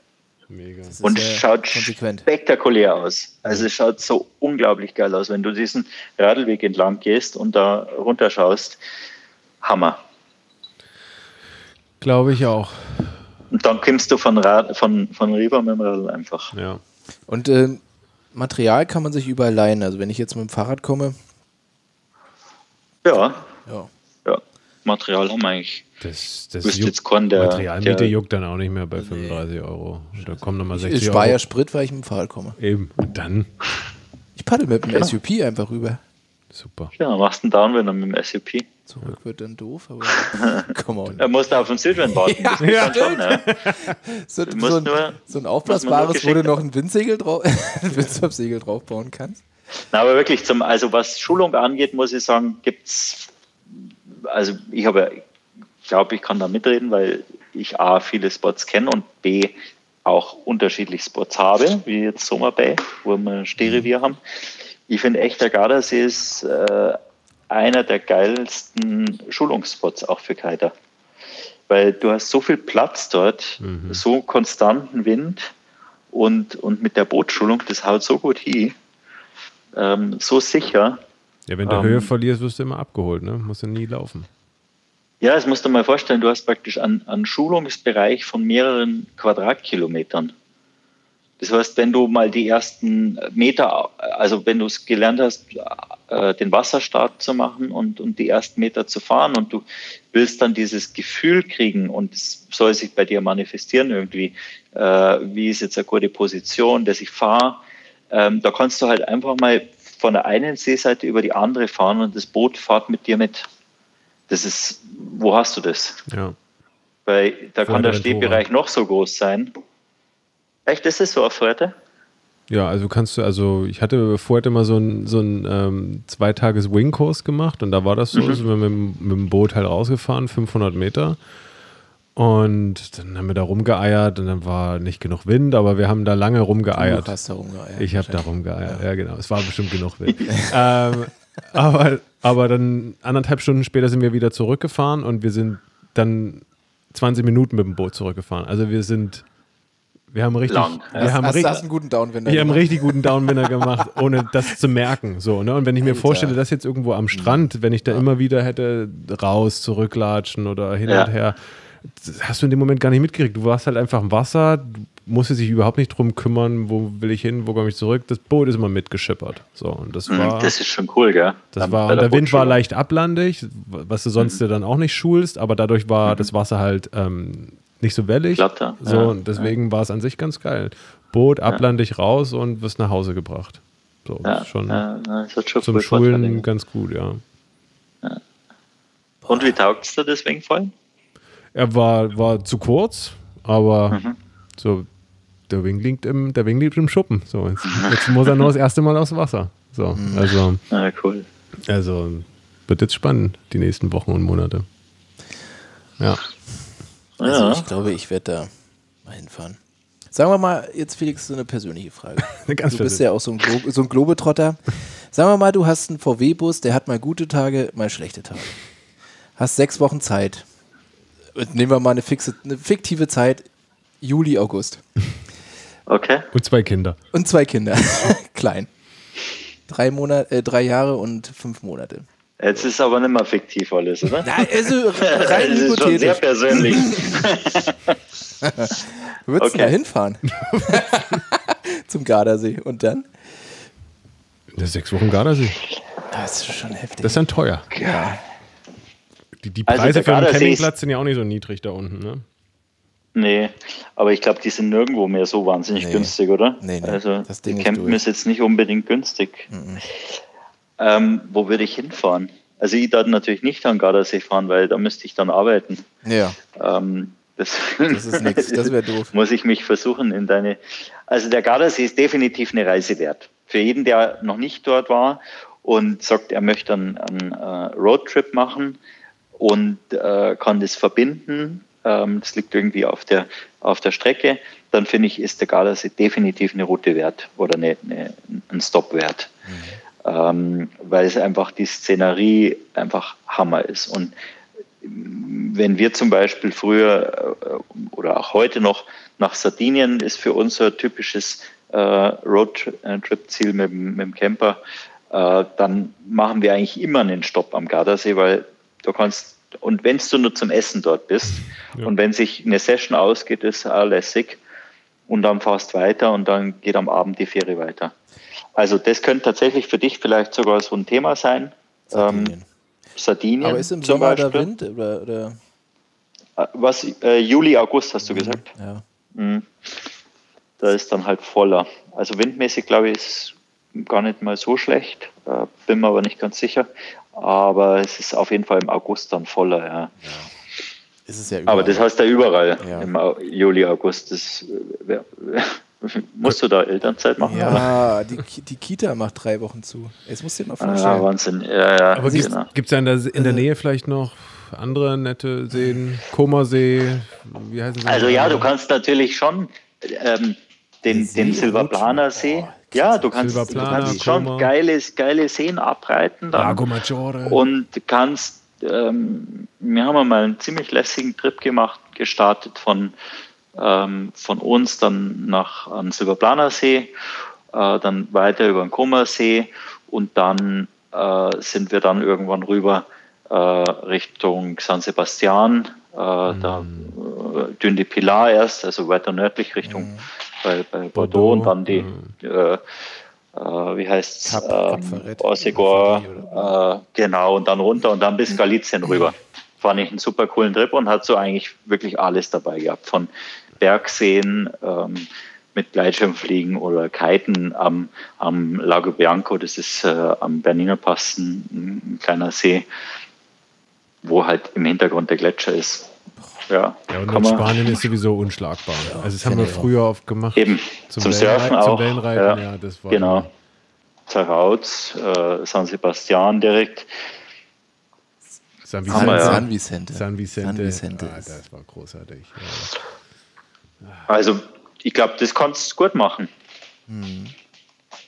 Mega. Und schaut konsequent. spektakulär aus. Also es schaut so unglaublich geil aus, wenn du diesen Radlweg entlang gehst und da runterschaust. Hammer. Glaube ich auch. Und dann kommst du von, Rad, von, von Riva mit dem Radl einfach. Ja. Und äh, Material kann man sich überall leihen. Also wenn ich jetzt mit dem Fahrrad komme. Ja. Ja. ja. Material haben wir eigentlich. Das, das juckt, jetzt der, Materialmiete der, juckt dann auch nicht mehr bei 35 nee. Euro. Da kommen nochmal 60 ich, ich Euro. Ich ja Sprit, weil ich mit dem Fahrrad komme. Eben. Und dann? Ich paddel mit dem genau. SUP einfach rüber. Super. Ja, machst du einen Downwinder mit dem SUP. Zurück wird dann doof, aber komm on. Er musste auf den Silvan warten. Ja, ja. Schon, ja. So, so, ein, nur, so ein aufblasbares, wo du noch ein Windsegel drauf, ein Windsurfsegel draufbauen kannst. Na, aber wirklich, zum, also was Schulung angeht, muss ich sagen, gibt es, also ich habe, ich glaube, ich kann da mitreden, weil ich A, viele Spots kenne und B, auch unterschiedliche Spots habe, wie jetzt Sommer Bay, wo wir ein Stehrevier mhm. haben. Ich finde echt, der Gardasee ist äh, einer der geilsten Schulungsspots auch für Kiter. Weil du hast so viel Platz dort, mhm. so konstanten Wind und, und mit der Bootschulung, das haut so gut hin, ähm, so sicher. Ja, wenn du ähm, Höhe verlierst, wirst du immer abgeholt, ne? Musst du nie laufen. Ja, das musst du mal vorstellen, du hast praktisch einen, einen Schulungsbereich von mehreren Quadratkilometern. Das heißt, wenn du mal die ersten Meter, also wenn du es gelernt hast, äh, den Wasserstart zu machen und, und die ersten Meter zu fahren und du willst dann dieses Gefühl kriegen und es soll sich bei dir manifestieren irgendwie, äh, wie ist jetzt eine gute Position, dass ich fahre, ähm, da kannst du halt einfach mal von der einen Seeseite über die andere fahren und das Boot fährt mit dir mit. Das ist, wo hast du das? Ja. Weil da kann der Stehbereich noch so groß sein. Echt, ist es so auf Fuerte? Ja, also kannst du, also ich hatte vorher immer so einen so ein ähm, zweitages Wing-Kurs gemacht und da war das so, mhm. sind wir mit, mit, dem Boot halt rausgefahren, 500 Meter. Und dann haben wir da rumgeeiert und dann war nicht genug Wind, aber wir haben da lange rumgeeiert. Du hast da rumgeeiert. Ich habe da rumgeeiert, ja. ja. genau. Es war bestimmt genug Wind. ähm, aber, aber dann anderthalb Stunden später sind wir wieder zurückgefahren und wir sind dann 20 Minuten mit dem Boot zurückgefahren. Also wir sind Wir haben richtig, Lang. wir haben hast, richtig, hast einen guten Downwinder. wir haben gemacht. richtig guten Downwinner gemacht, ohne das zu merken. So, ne? Und wenn ich mir Alter. vorstelle, das jetzt irgendwo am Strand, wenn ich da immer wieder hätte raus, zurücklatschen oder hin Ja. und her, das hast du in dem Moment gar nicht mitgekriegt. Du warst halt einfach im Wasser, du musstest dich überhaupt nicht drum kümmern, wo will ich hin, wo komme ich zurück. Das Boot ist immer mitgeschippert. So, und das Mhm, war. Das ist schon cool, gell? Das Dann war, und der Wind war leicht ablandig, was du sonst ja dann auch nicht schulst, aber dadurch war das Wasser halt ähm, nicht so wellig. Glatter, So, ja, und deswegen war es an sich ganz geil. Boot, ablandig raus und wirst nach Hause gebracht. So, Ja, das ist schon ja, das hat schon zum cool Schulen Vorteile. ganz gut, ja. Und wie taugst du das Wingfallen? Er war, war zu kurz, aber Mhm. so, der Wing liegt im, der Wing liegt im Schuppen. So, jetzt, jetzt muss er nur das erste Mal aufs Wasser. So, Mhm. also, Ah, cool. also wird jetzt spannend, die nächsten Wochen und Monate. Ja. Also Ja. ich glaube, ich werde da mal hinfahren. Sagen wir mal, jetzt Felix, so eine persönliche Frage. Eine ganz du bist ja auch so ein, Glo so ein Globetrotter. Sagen wir mal, du hast einen VW-Bus, der hat mal gute Tage, mal schlechte Tage. Hast sechs Wochen Zeit. Und nehmen wir mal eine, fixe, eine fiktive Zeit, Juli, August. Okay. Und zwei Kinder. Und zwei Kinder, klein. Drei, Monate, äh, drei Jahre und fünf Monate. Jetzt ist aber nicht mehr fiktiv alles, oder? Nein, also rein das ist schon sehr persönlich. Du würdest Okay. da hinfahren. Zum Gardasee. Und dann? Der sechs Wochen Gardasee. Das ist schon heftig. Das ist dann teuer. ja. Die, die Also Preise der für einen ist- Campingplatz sind ja auch nicht so niedrig da unten, ne? Nee, aber ich glaube, die sind nirgendwo mehr so wahnsinnig Nee. günstig, oder? Nee, nee, Also, das Ding die ist Campen durch. ist jetzt nicht unbedingt günstig. Ähm, wo würde ich hinfahren? Also, ich darf natürlich nicht an Gardasee fahren, weil da müsste ich dann arbeiten. Ja. Ähm, das, Das ist nix, das wär doof. Muss ich mich versuchen in deine. Also der Gardasee ist definitiv eine Reise wert. Für jeden, der noch nicht dort war und sagt, er möchte einen, einen äh, Roadtrip machen und äh, kann das verbinden, ähm, das liegt irgendwie auf der, auf der Strecke, dann finde ich, ist der Gardasee definitiv eine Route wert oder eine, eine, ein Stop wert. Ähm, weil es einfach die Szenerie einfach Hammer ist. Und wenn wir zum Beispiel früher äh, oder auch heute noch nach Sardinien ist für uns so ein typisches äh, Roadtrip-Ziel mit, dem- mit dem Camper, äh, dann machen wir eigentlich immer einen Stopp am Gardasee, weil du kannst, und wenn du nur zum Essen dort bist und wenn sich eine Session ausgeht, ist auch lässig und dann fährst weiter und dann geht am Abend die Fähre weiter. Also das könnte tatsächlich für dich vielleicht sogar so ein Thema sein. Sardinien. Ähm, Sardinien Aber ist im Sommer Beispiel. Wind? Oder, oder? Äh, Was, äh, Juli, August hast du gesagt? Ja. Mhm. Da ist dann halt voller. Also windmäßig, glaube ich, ist gar nicht mal so schlecht. Äh, bin mir aber nicht ganz sicher. Aber es ist auf jeden Fall im August dann voller, ja. Ist es ja Aber das heißt ja überall Ja. im Juli, August. Das, äh, musst du da Elternzeit machen? oder? Ja, die, Ki- die Kita macht drei Wochen zu. Jetzt musst du dir mal Ah, vorstellen. Wahnsinn. Ja, ja, Aber gibt genau. es da in der, in der Nähe vielleicht noch andere nette Seen? Komersee, wie heißen sie? Also ja, du kannst natürlich schon ähm, den, See den Silvaplaner See, ja, du kannst, du kannst schon geile, geile Seen abreiten dann. Lago Maggiore. und kannst, ähm, wir haben einmal einen ziemlich lässigen Trip gemacht, gestartet von, ähm, von uns dann nach an Silberplaner See, äh, dann weiter über den Kummersee und dann äh, sind wir dann irgendwann rüber äh, Richtung San Sebastian, äh, da äh, Dün de Pilar erst, also weiter nördlich Richtung bei, bei Bordeaux, und dann die, äh, äh, wie heißt es, ähm, Ferret. Ossegor, äh, genau, und dann runter und dann bis Galizien rüber. Fand ich einen super coolen Trip und hat so eigentlich wirklich alles dabei gehabt. Von Bergseen ähm, mit Gleitschirmfliegen oder Kiten am, am Lago Bianco, das ist äh, am Berniner Pass ein, ein kleiner See, wo halt im Hintergrund der Gletscher ist. Ja, Ja, und in Spanien ist sowieso unschlagbar. also das haben wir früher oft gemacht. Eben, zum, Surfen Wellenreiten- auch. Zum Wellenreiten, ja, das war genau. Zerrauz, äh, San Sebastian direkt. San Vicente. ja. San Vicente. San Vicente. San Vicente Ah, ist- das war großartig. Ja. Also ich glaube, das kannst du gut machen. Mhm.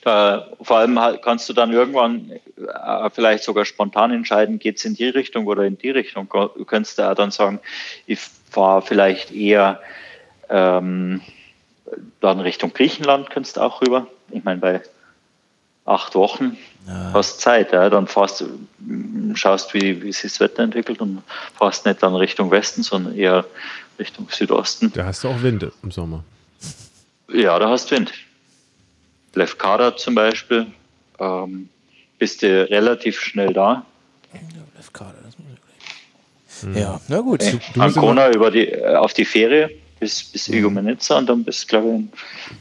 Äh, vor allem halt kannst du dann irgendwann äh, vielleicht sogar spontan entscheiden, geht es in die Richtung oder in die Richtung. Du könntest da dann sagen, ich fahre vielleicht eher ähm, Dann Richtung Griechenland könntest du auch rüber. Ich meine, bei acht Wochen ja. hast Zeit. Ja? Dann fährst du, schaust, wie, wie sich das Wetter entwickelt und fährst nicht dann Richtung Westen, sondern eher Richtung Südosten. Da hast du auch Winde im Sommer. Ja, da hast du Wind. Lefkada zum Beispiel, ähm, bist du relativ schnell da. Ja, Lefkada, das muss ich hm. Ja, na gut. Hey, Ancona über die, äh, auf die Fähre bis, bis mhm. Igoumenitsa und dann bist glaube ich, in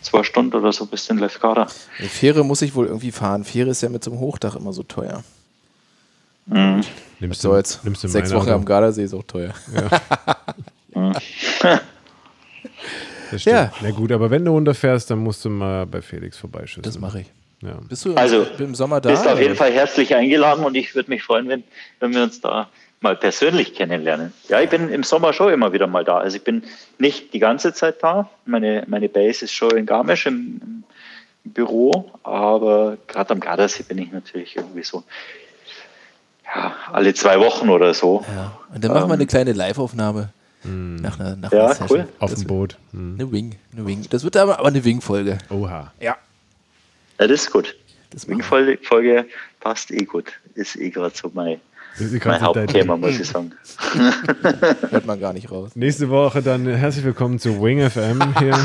zwei Stunden oder so bis in Lefkada. Die Fähre muss ich wohl irgendwie fahren. Fähre ist ja mit so einem Hochdach immer so teuer. Mhm. Nimmst du jetzt? Nimmst du Sechs Wochen am Gardasee ist auch teuer. Ja. Das stimmt. Ja. Na gut, aber wenn du runterfährst, dann musst du mal bei Felix vorbeischüssen. Das mache ich. Ja. Bist du also, im Sommer da? Bist auf jeden Fall herzlich eingeladen und ich würde mich freuen, wenn, wenn wir uns da mal persönlich kennenlernen. Ja, ich bin im Sommer schon immer wieder mal da. Also ich bin nicht die ganze Zeit da. Meine, meine Base ist schon in Garmisch im, im Büro, aber gerade am Gardasee bin ich natürlich irgendwie so ja, alle zwei Wochen oder so. Ja. Und dann machen wir eine ähm, kleine Live-Aufnahme. Mhm. Nach einer, nach ja, einer cool. Auf dem Boot. Mhm. Eine Wing, eine Wing. Das wird aber, aber eine Wing-Folge. Oha. Ja. Ja, das ist gut. Das Wing-Folge passt eh gut. Ist eh gerade so mein, mein Hauptthema, muss ich sagen. Hört man gar nicht raus. Nächste Woche dann herzlich willkommen zu Wing FM hier.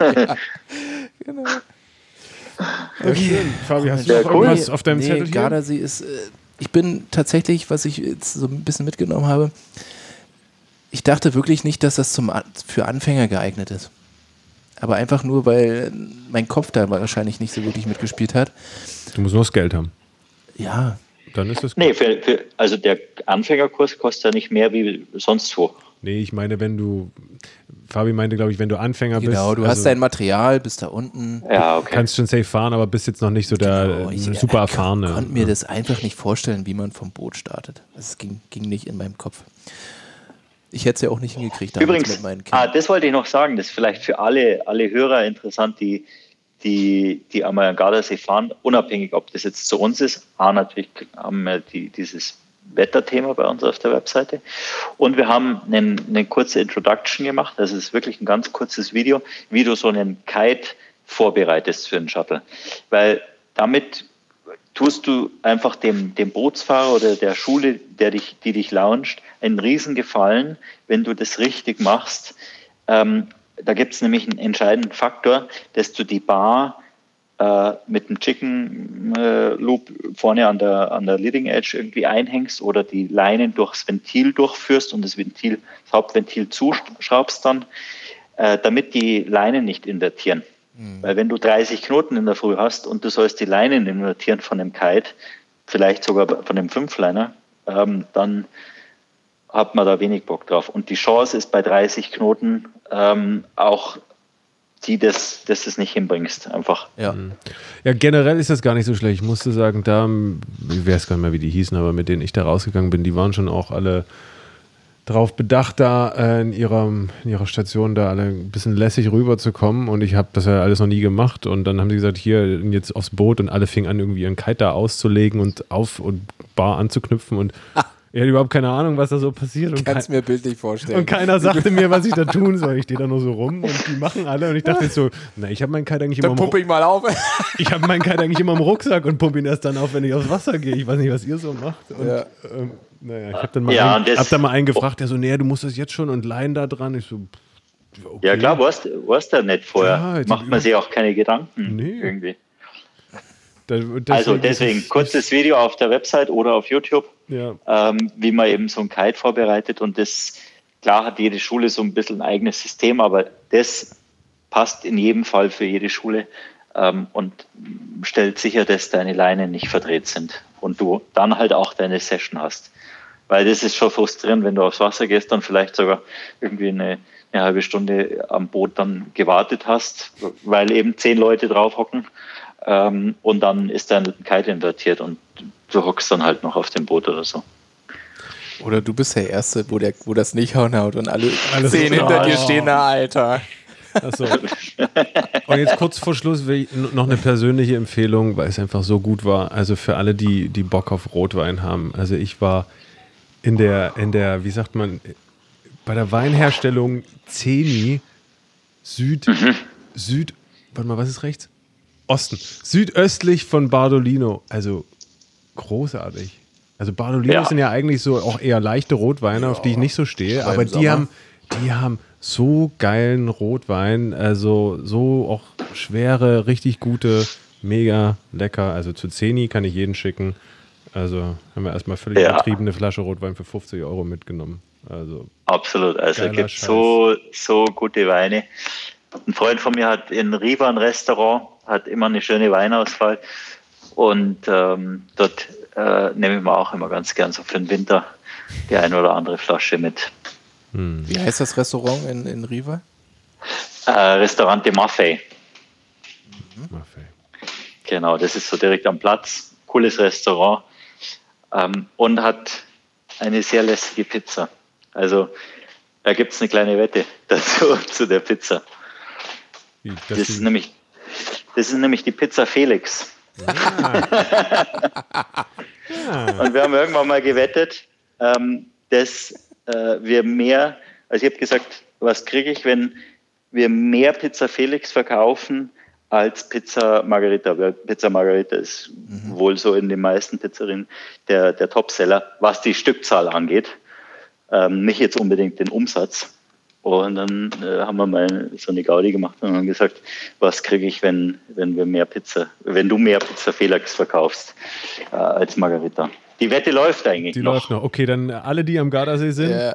ja, genau. Okay. schön. Fabi, hast du ja, cool. irgendwas auf deinem nee, Zettel hier? Gardasee ist, äh, ich bin tatsächlich, was ich jetzt so ein bisschen mitgenommen habe, ich dachte wirklich nicht, dass das zum, für Anfänger geeignet ist. Aber einfach nur, weil mein Kopf da wahrscheinlich nicht so wirklich mitgespielt hat. Du musst nur das Geld haben. Ja. Dann ist das gut. Nee, für, für, also der Anfängerkurs kostet ja nicht mehr wie sonst wo. Nee, ich meine, wenn du, Fabi meinte, glaube ich, wenn du Anfänger genau, bist. Genau, du also hast dein Material, bist da unten. Ja, okay. Kannst schon safe fahren, aber bist jetzt noch nicht so der genau, ich, super erfahrene. Ich konnte mir das einfach nicht vorstellen, wie man vom Boot startet. Es ging, ging nicht in meinem Kopf. Ich hätte es ja auch nicht hingekriegt. Übrigens, mit meinen Kindern. Ah, das wollte ich noch sagen, das ist vielleicht für alle, alle Hörer interessant, die, die, die einmal an Gardasee fahren, unabhängig, ob das jetzt zu uns ist. A, natürlich haben wir die, dieses Wetterthema bei uns auf der Webseite. Und wir haben einen, eine kurze Introduction gemacht. Das ist wirklich ein ganz kurzes Video, wie du so einen Kite vorbereitest für einen Shuttle. Weil damit tust du einfach dem, dem Bootsfahrer oder der Schule, der dich, die dich launcht, einen Riesengefallen, wenn du das richtig machst. Ähm, da gibt es nämlich einen entscheidenden Faktor, dass du die Bar äh, mit dem Chicken äh, Loop vorne an der, an der Leading Edge irgendwie einhängst oder die Leinen durchs Ventil durchführst und das Ventil, das Hauptventil zuschraubst dann, äh, damit die Leinen nicht invertieren. Mhm. Weil wenn du 30 Knoten in der Früh hast und du sollst die Leinen invertieren von dem Kite, vielleicht sogar von dem Fünfliner, ähm, dann hat man da wenig Bock drauf. Und die Chance ist bei 30 Knoten ähm, auch die, dass, dass du es nicht hinbringst, einfach. Ja. Mhm. ja, generell ist das gar nicht so schlecht. Ich musste sagen, da, ich weiß gar nicht mehr, wie die hießen, aber mit denen ich da rausgegangen bin, die waren schon auch alle darauf bedacht, da äh, in, ihrer, in ihrer Station da alle ein bisschen lässig rüberzukommen. Und ich habe das ja alles noch nie gemacht. Und dann haben sie gesagt, hier jetzt aufs Boot und alle fingen an, irgendwie ihren Kite da auszulegen und auf und bar anzuknüpfen. Und Ich hatte überhaupt keine Ahnung, was da so passiert. Ich kann es mir bildlich vorstellen. Und keiner sagte mir, was ich da tun soll. Ich stehe da nur so rum und die machen alle. Und ich dachte jetzt so, na, ich habe meinen Kite eigentlich dann immer im Rucksack. ich mal auf. ich habe meinen Kite eigentlich immer im Rucksack und pumpe ihn erst dann auf, wenn ich aufs Wasser gehe. Ich weiß nicht, was ihr so macht. Und, ja. ähm, naja, ich habe dann, mal ja, einen, hab dann mal einen gefragt, der so, nee, du musst das jetzt schon und Leinen da dran. Ich so, okay. Ja klar, warst du ja nicht vorher. Ja, Macht man sich auch keine Gedanken nee. irgendwie. Deswegen also deswegen kurzes Video auf der Website oder auf YouTube, ja. ähm, wie man eben so ein Kite vorbereitet. Und das, klar hat jede Schule so ein bisschen ein eigenes System, aber das passt in jedem Fall für jede Schule ähm, und stellt sicher, dass deine Leinen nicht verdreht sind und du dann halt auch deine Session hast. Weil das ist schon frustrierend, wenn du aufs Wasser gehst, dann vielleicht sogar irgendwie eine, eine halbe Stunde am Boot dann gewartet hast, weil eben zehn Leute drauf hocken ähm, und dann ist dein Kite invertiert und du hockst dann halt noch auf dem Boot oder so. Oder du bist der Erste, wo, der, wo das nicht hauen haut und alle Alles zehn hinter dir stehen, na Alter. Achso. Und jetzt kurz vor Schluss will ich noch eine persönliche Empfehlung, weil es einfach so gut war. Also für alle, die, die Bock auf Rotwein haben. Also ich war in der, in der, wie sagt man, bei der Weinherstellung Zeni Süd, mhm. Süd, warte mal, was ist rechts? Osten. Südöstlich von Bardolino. Also großartig. Also Bardolino ja. sind ja eigentlich so auch eher leichte Rotweine, ja, auf die ich nicht so stehe, aber die haben, die haben so geilen Rotwein, also so auch schwere, richtig gute, mega lecker. Also zu Zeni kann ich jeden schicken. Also haben wir erstmal völlig ja. übertriebene Flasche Rotwein für 50 Euro mitgenommen. Also Absolut, also es gibt so, so gute Weine. Ein Freund von mir hat in Riva ein Restaurant, hat immer eine schöne Weinauswahl und ähm, dort äh, nehme ich mir auch immer ganz gern so für den Winter die eine oder andere Flasche mit. Hm. Wie heißt das Restaurant in, in Riva? Äh, Restaurant de Maffei. Mhm. Maffei. Genau, das ist so direkt am Platz. Cooles Restaurant ähm, und hat eine sehr lästige Pizza. Also da gibt es eine kleine Wette dazu zu der Pizza. Das, das ist nämlich, das ist nämlich die Pizza Felix. Ah. Und wir haben irgendwann mal gewettet, ähm, dass äh, wir mehr, also ich habe gesagt, was kriege ich, wenn wir mehr Pizza Felix verkaufen als Pizza Margarita. Pizza Margarita ist mhm. wohl so in den meisten Pizzerien der, der Topseller, was die Stückzahl angeht. Ähm, nicht jetzt unbedingt den Umsatz. Und dann äh, haben wir mal so eine Gaudi gemacht und haben gesagt, was kriege ich, wenn, wenn wir mehr Pizza, wenn du mehr Pizza Felix verkaufst äh, als Margarita. Die Wette läuft eigentlich. Die noch. läuft noch. Okay, dann alle, die am Gardasee sind, ja.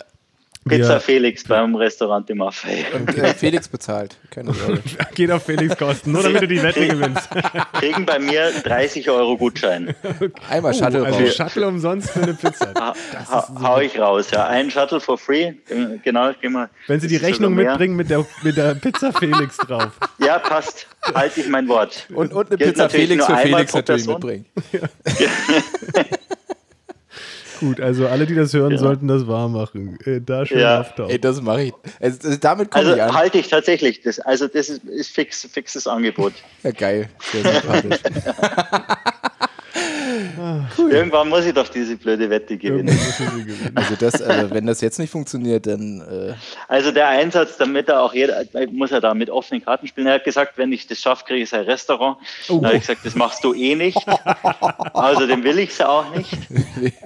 Pizza ja. Felix beim Restaurant im Maffei. Und äh, Felix bezahlt, keine Sorge. Geht auf Felix Kosten, nur damit du die Wette gewinnst. Kriegen bei mir 30 Euro Gutschein. Okay. Einmal oh, Shuttle also raus. Shuttle umsonst für eine Pizza. Ha, ha, hau ich raus, ja. Ein Shuttle for free. Genau, geh mal. Wenn Sie die Rechnung mitbringen mit der, mit der Pizza Felix drauf. Ja, passt. Halte ich mein Wort. Und, und eine Gilt Pizza Felix für Felix natürlich mitbringen. Ja. Gut, also alle, die das hören, ja. sollten das wahr machen. Äh, da schön ja. auftauchen. Ey, das mache ich. Also, damit komme also, ich an. halte ich tatsächlich. Das, also das ist, ist fix, fixes Angebot. Ja, geil. Sehr sympathisch. Cool. Irgendwann muss ich doch diese blöde Wette gewinnen. Also, das, also wenn das jetzt nicht funktioniert, dann. Äh also der Einsatz, damit er auch jeder, muss er da mit offenen Karten spielen. Er hat gesagt, wenn ich das schaffe, kriege ich sein Restaurant. Oh. Dann habe ich gesagt, das machst du eh nicht. Also dem will ich es auch nicht.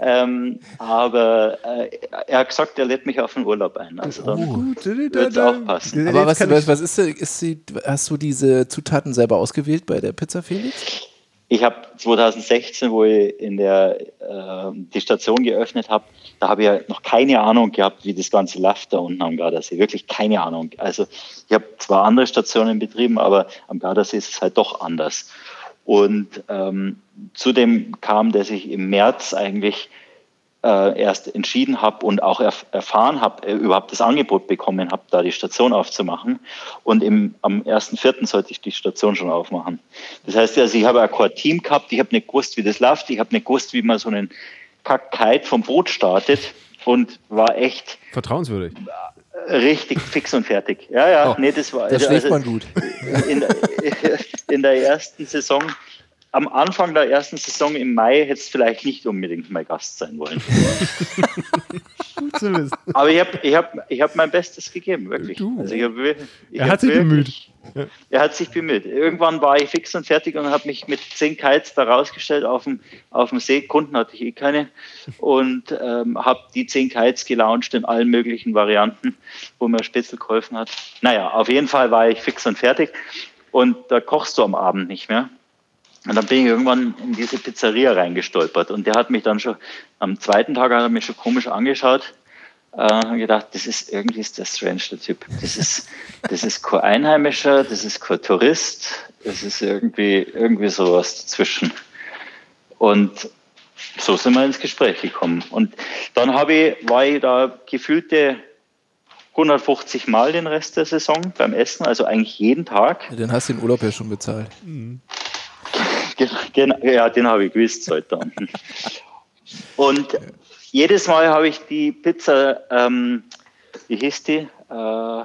ähm, aber äh, er hat gesagt, er lädt mich auf den Urlaub ein. Also dann oh. wird es auch passen. Aber was, was, was ist, ist die, hast du diese Zutaten selber ausgewählt bei der Pizza Felix? Ich habe 2016, wo ich in der, äh, die Station geöffnet habe, da habe ich ja noch keine Ahnung gehabt, wie das Ganze läuft da unten am Gardasee. Wirklich keine Ahnung. Also ich habe zwar andere Stationen betrieben, aber am Gardasee ist es halt doch anders. Und ähm, zudem kam, dass ich im März eigentlich äh, erst entschieden habe und auch erf erfahren habe, äh, überhaupt das Angebot bekommen habe, da die Station aufzumachen. Und im, am 1.4. sollte ich die Station schon aufmachen. Das heißt, also ich habe ein Team gehabt, ich habe nicht gewusst, wie das läuft, ich habe nicht gewusst, wie man so einen Kackkeit vom Boot startet und war echt vertrauenswürdig. Richtig fix und fertig. Ja, ja, oh, nee, das war. Da also, schläft man gut. In, in der ersten Saison am Anfang der ersten Saison im Mai hätte es vielleicht nicht unbedingt mein Gast sein wollen. Aber ich habe ich hab, ich hab mein Bestes gegeben, wirklich. Du. Also ich hab, ich er hat sich wirklich, bemüht. Er hat sich bemüht. Irgendwann war ich fix und fertig und habe mich mit zehn Kites da rausgestellt auf dem, auf dem See. Kunden hatte ich eh keine. Und ähm, habe die zehn Kites gelauncht in allen möglichen Varianten, wo mir Spitzel geholfen hat. Naja, auf jeden Fall war ich fix und fertig. Und da kochst du am Abend nicht mehr. Und dann bin ich irgendwann in diese Pizzeria reingestolpert und der hat mich dann schon, am zweiten Tag hat er mich schon komisch angeschaut äh, und gedacht, das ist irgendwie ist der strange der Typ. Das ist, das ist kein Einheimischer, das ist kein Tourist, das ist irgendwie, irgendwie sowas dazwischen. Und so sind wir ins Gespräch gekommen. Und dann habe ich, war ich da gefühlte 150 Mal den Rest der Saison beim Essen, also eigentlich jeden Tag. Ja, dann hast du den Urlaub ja schon bezahlt. Mhm. Genau, ja, den habe ich gewusst heute. Und jedes Mal habe ich die Pizza, ähm, wie hieß die? Äh,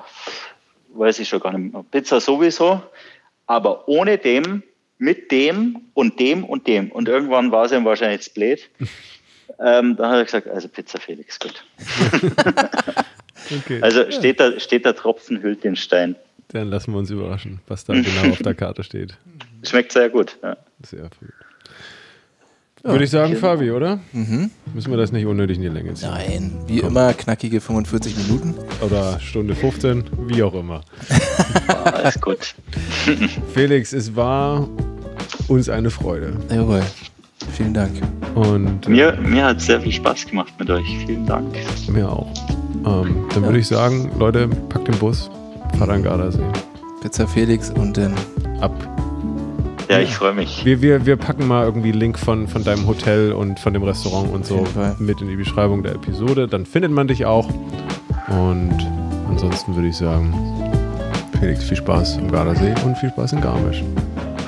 weiß ich schon gar nicht mehr. Pizza sowieso, aber ohne dem, mit dem und dem und dem. Und irgendwann war es ihm wahrscheinlich blöd. Ähm, dann hat er gesagt, also Pizza Felix, gut. okay. Also steht, der, steht der Tropfen hüllt den Stein. Dann lassen wir uns überraschen, was da genau auf der Karte steht. Schmeckt sehr gut. Ja. Sehr gut. Würde ich sagen, Fabi, oder? Müssen wir das nicht unnötig in die Länge ziehen? Nein, wie immer knackige 45 Minuten. Oder Stunde 15, wie auch immer. Alles gut. Felix, es war uns eine Freude. Jawohl. Vielen Dank. Und äh, Mir, mir hat sehr viel Spaß gemacht mit euch. Vielen Dank. mir auch. Ähm, dann würde ich sagen, Leute, packt den Bus, fahrt an Gardasee. Pizza Felix und dann Ab. Ja, ich freue mich. Wir, wir, wir packen mal irgendwie einen Link von, von deinem Hotel und von dem Restaurant und so mit in die Beschreibung der Episode. Dann findet man dich auch. Und ansonsten würde ich sagen, Felix, viel Spaß am Gardasee und viel Spaß in Garmisch.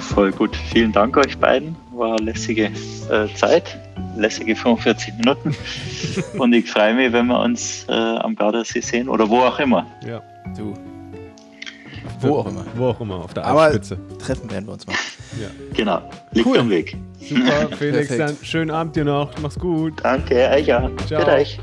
Voll gut. Vielen Dank euch beiden. War eine lässige äh, Zeit. Lässige 45 Minuten. Und ich freue mich, wenn wir uns äh, am Gardasee sehen oder wo auch immer. Ja. du. Wo auch immer. Wo auch immer, auf der Aber Alpspitze. treffen werden wir uns mal. Ja. Genau. Liegt Cool. am Weg. Super, Felix, dann schönen Abend dir noch. Mach's gut. Danke, euch auch. Ciao. Für euch.